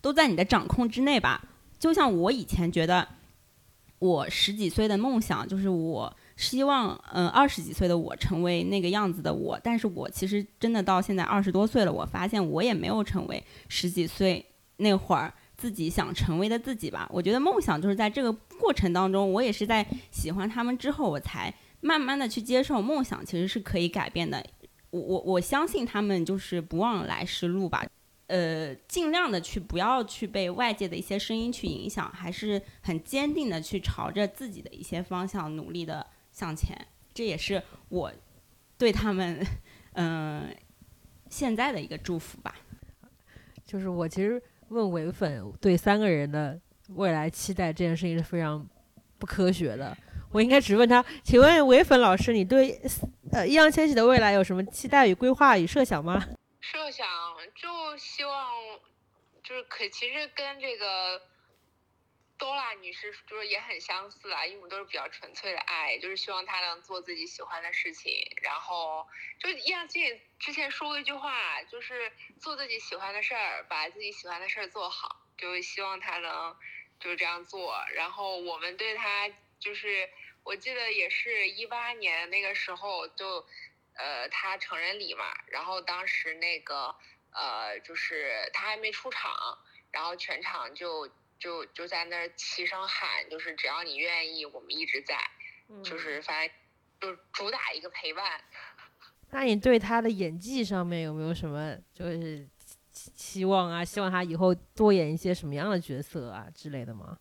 都在你的掌控之内吧。就像我以前觉得，我十几岁的梦想就是我。希望，嗯，二十几岁的我成为那个样子的我，但是我其实真的到现在二十多岁了，我发现我也没有成为十几岁那会儿自己想成为的自己吧。我觉得梦想就是在这个过程当中，我也是在喜欢他们之后，我才慢慢的去接受梦想其实是可以改变的。我我我相信他们就是不忘来时路吧，呃，尽量的去不要去被外界的一些声音去影响，还是很坚定的去朝着自己的一些方向努力的。向前，这也是我对他们，嗯，现在的一个祝福吧。就是我其实问唯粉对三个人的未来期待这件事情是非常不科学的。我应该只问他，请问唯粉老师，你对呃易烊千玺的未来有什么期待与规划与设想吗？设想就希望就是可其实跟这个。多拉女士就是也很相似啊，因为我们都是比较纯粹的爱，就是希望她能做自己喜欢的事情。然后就易烊千玺之前说过一句话，就是做自己喜欢的事儿，把自己喜欢的事儿做好，就希望他能就是这样做。然后我们对他就是，我记得也是一八年那个时候就，呃，他成人礼嘛，然后当时那个呃，就是他还没出场，然后全场就。就就在那儿齐声喊，就是只要你愿意，我们一直在，就是反正就主打一个陪伴。那你对他的演技上面有没有什么就是期望啊？希望他以后多演一些什么样的角色啊之类的吗？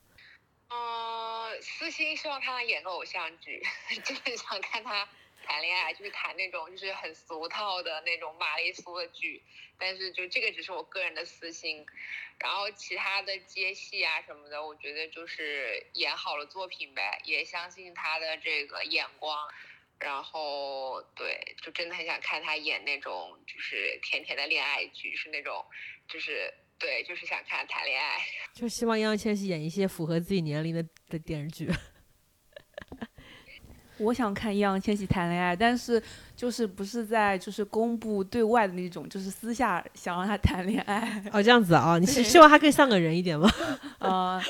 嗯，私心希望他能演个偶像剧，就是想看他。谈恋爱就是谈那种就是很俗套的那种玛丽苏的剧，但是就这个只是我个人的私心，然后其他的接戏啊什么的，我觉得就是演好了作品呗，也相信他的这个眼光，然后对，就真的很想看他演那种就是甜甜的恋爱剧，是那种就是对，就是想看他谈恋爱，就希望易烊千玺演一些符合自己年龄的的电视剧。我想看易烊千玺谈恋爱，但是就是不是在就是公布对外的那种，就是私下想让他谈恋爱。哦，这样子啊，你是希望他更像个人一点吗？呃，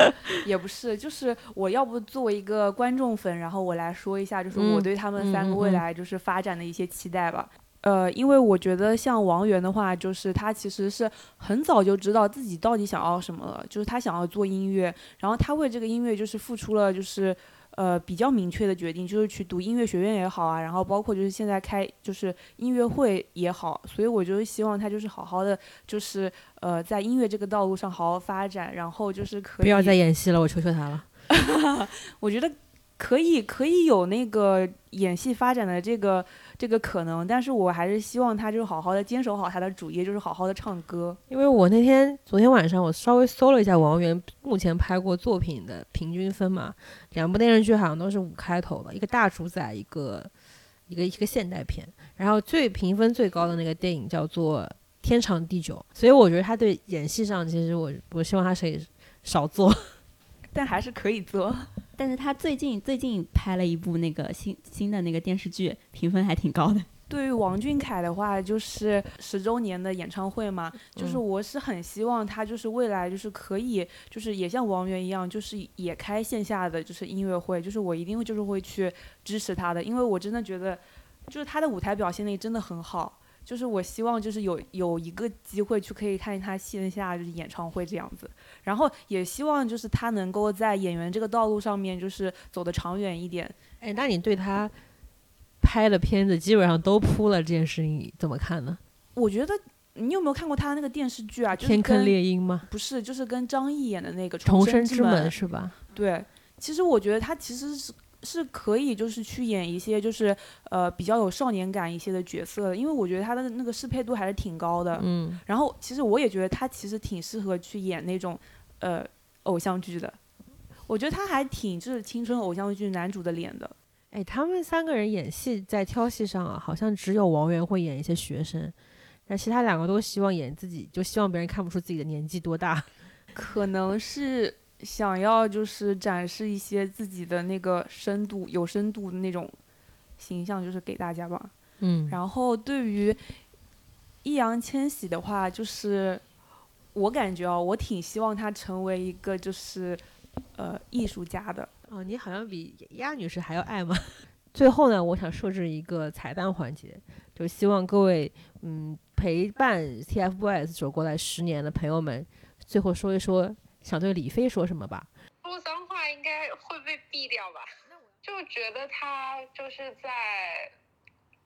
也不是，就是我要不作为一个观众粉，然后我来说一下，就是我嗯对他们三个未来就是发展的一些期待吧。呃，因为我觉得像王源的话，就是他其实是很早就知道自己到底想要什么了，就是他想要做音乐，然后他为这个音乐就是付出了就是呃比较明确的决定，就是去读音乐学院也好啊，然后包括就是现在开就是音乐会也好，所以我就是希望他就是好好的就是呃在音乐这个道路上好好发展，然后就是可以不要再演戏了，我求求他了。我觉得可以可以有那个演戏发展的这个这个可能，但是我还是希望他就是好好的坚守好他的主业，就是好好的唱歌。因为我那天昨天晚上我稍微搜了一下王源目前拍过作品的平均分嘛，两部电视剧好像都是五开头的，一个大主宰，一个一个一个现代片，然后最评分最高的那个电影叫做《天长地久》，所以我觉得他对演戏上其实我我希望他可以少做。但还是可以做。但是他最近最近拍了一部那个新新的那个电视剧，评分还挺高的。对于王俊凯的话，就是十周年的演唱会嘛，就是嗯我是很希望他就是未来就是可以就是也像王源一样，就是也开线下的就是音乐会，就是我一定会就是会去支持他的，因为我真的觉得就是他的舞台表现力真的很好。就是我希望就是有有一个机会去可以看见他线下就是演唱会这样子，然后也希望就是他能够在演员这个道路上面就是走得长远一点。哎，那你对他拍的片子基本上都扑了这件事情你怎么看呢？我觉得你有没有看过他那个电视剧啊？就是天坑猎鹰吗？不是，就是跟张译演的那个《重生生之门》是吧？对，其实我觉得他其实是是可以，就是去演一些就是呃比较有少年感一些的角色的，因为我觉得他的那个适配度还是挺高的。嗯，然后其实我也觉得他其实挺适合去演那种呃偶像剧的，我觉得他还挺就是青春偶像剧男主的脸的。哎，他们三个人演戏在挑戏上啊，好像只有王源会演一些学生，但其他两个都希望演自己，就希望别人看不出自己的年纪多大。可能是想要就是展示一些自己的那个深度、有深度的那种形象，就是给大家吧。嗯，然后对于易烊千玺的话，就是我感觉哦，我挺希望他成为一个就是呃艺术家的。哦，你好像比鸭女士还要爱吗？最后呢，我想设置一个彩蛋环节，就希望各位嗯陪伴 TFBOYS 走过来十年的朋友们，最后说一说想对李飞说什么吧。说脏话应该会被毙掉吧？就觉得他就是在，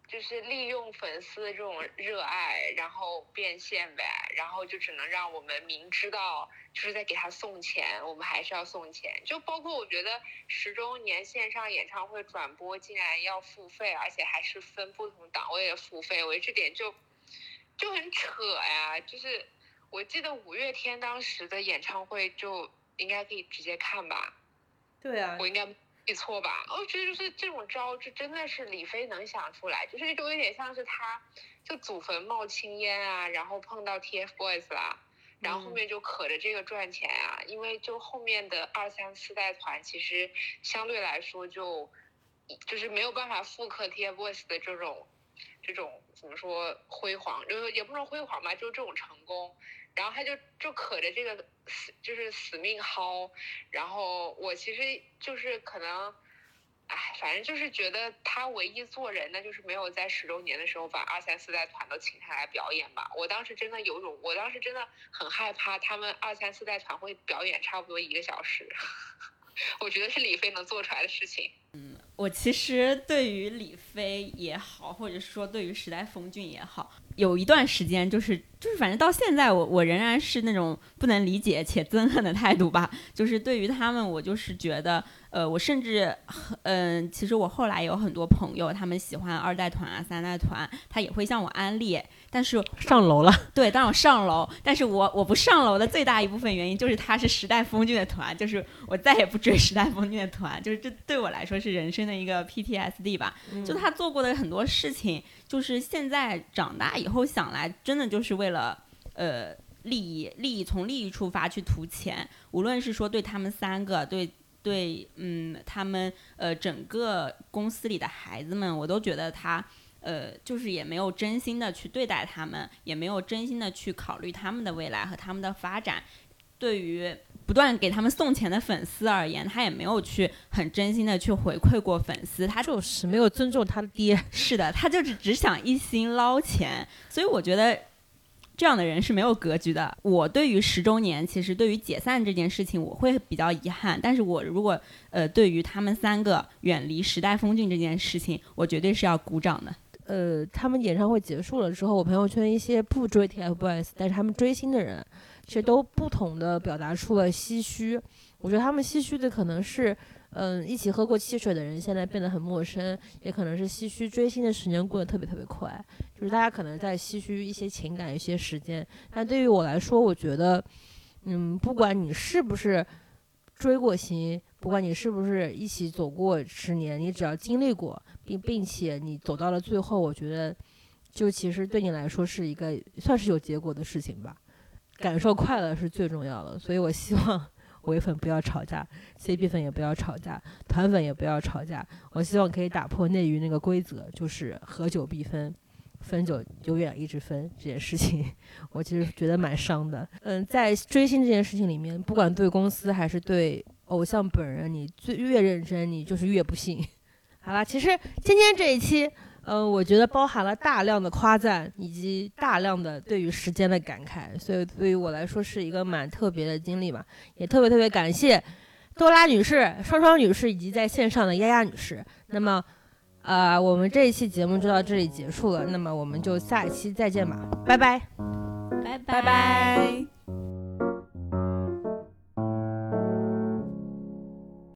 就是利用粉丝的这种热爱，然后变现呗，然后就只能让我们明知道就是在给他送钱，我们还是要送钱。就包括我觉得十周年线上演唱会转播竟然要付费，而且还是分不同档位的付费，我觉得这点就就很扯呀。就是我记得五月天当时的演唱会就应该可以直接看吧。对啊我应该没记错吧？我觉得就是这种招，就真的是李飞能想出来，就是就有点像是他，就祖坟冒青烟啊，然后碰到 TFBOYS 啦，然后后面就可着这个赚钱啊，因为就后面的二三四代团其实相对来说就就是没有办法复刻 TFBOYS 的这种这种怎么说辉煌，就是也不能说辉煌吧，就是这种成功。然后他就就可着这个死就是死命薅，然后我其实就是可能，哎，反正就是觉得他唯一做人的就是没有在十周年的时候把二三四代团都请下来表演吧。我当时真的有种，我当时真的很害怕他们二三四代团会表演差不多一个小时，我觉得是李飞能做出来的事情。我其实对于李飞也好，或者说对于时代峰峻也好，有一段时间就是就是反正到现在我我仍然是那种不能理解且憎恨的态度吧。就是对于他们，我就是觉得，呃，我甚至嗯、其实我后来有很多朋友，他们喜欢二代团啊、三代团，他也会向我安利，但是上楼了，对，当我上楼，但是我我不上楼的最大一部分原因就是他是时代峰峻的团，就是我再也不追时代峰峻的团，就是这对我来说是人生的一个 PTSD 吧。就他做过的很多事情，就是现在长大以后想来，真的就是为了呃利益，利益从利益出发去图钱，无论是说对他们三个，对对，嗯，他们呃整个公司里的孩子们，我都觉得他呃就是也没有真心的去对待他们，也没有真心的去考虑他们的未来和他们的发展。对于不断给他们送钱的粉丝而言，他也没有去很真心的去回馈过粉丝，他就是没有尊重他的爹。是的，他就是只想一心捞钱，所以我觉得这样的人是没有格局的。我对于十周年，其实对于解散这件事情，我会比较遗憾。但是我如果呃对于他们三个远离时代峰峻这件事情，我绝对是要鼓掌的。呃，他们演唱会结束了之后，我朋友圈一些不追 TFBOYS，但是他们追星的人。其实都不同的表达出了唏嘘，我觉得他们唏嘘的可能是，嗯，一起喝过汽水的人现在变得很陌生，也可能是唏嘘追星的时间过得特别特别快，就是大家可能在唏嘘一些情感、一些时间。但对于我来说，我觉得，嗯，不管你是不是追过星，不管你是不是一起走过十年，你只要经历过，并并且你走到了最后，我觉得，就其实对你来说是一个算是有结果的事情吧。感受快乐是最重要的，所以我希望 唯粉不要吵架，CP 粉也不要吵架，团粉也不要吵架。我希望可以打破内娱那个规则，就是合久必分，分久永远一直分这件事情。我其实觉得蛮伤的。嗯，在追星这件事情里面，不管对公司还是对偶像本人，你最越认真，你就是越不信。好了，其实今天这一期。嗯，我觉得包含了大量的夸赞以及大量的对于时间的感慨，所以对于我来说是一个蛮特别的经历嘛，也特别特别感谢多拉女士、双双女士以及在线上的丫丫女士。那么，呃，我们这一期节目就到这里结束了，那么我们就下一期再见吧，拜拜，拜拜拜。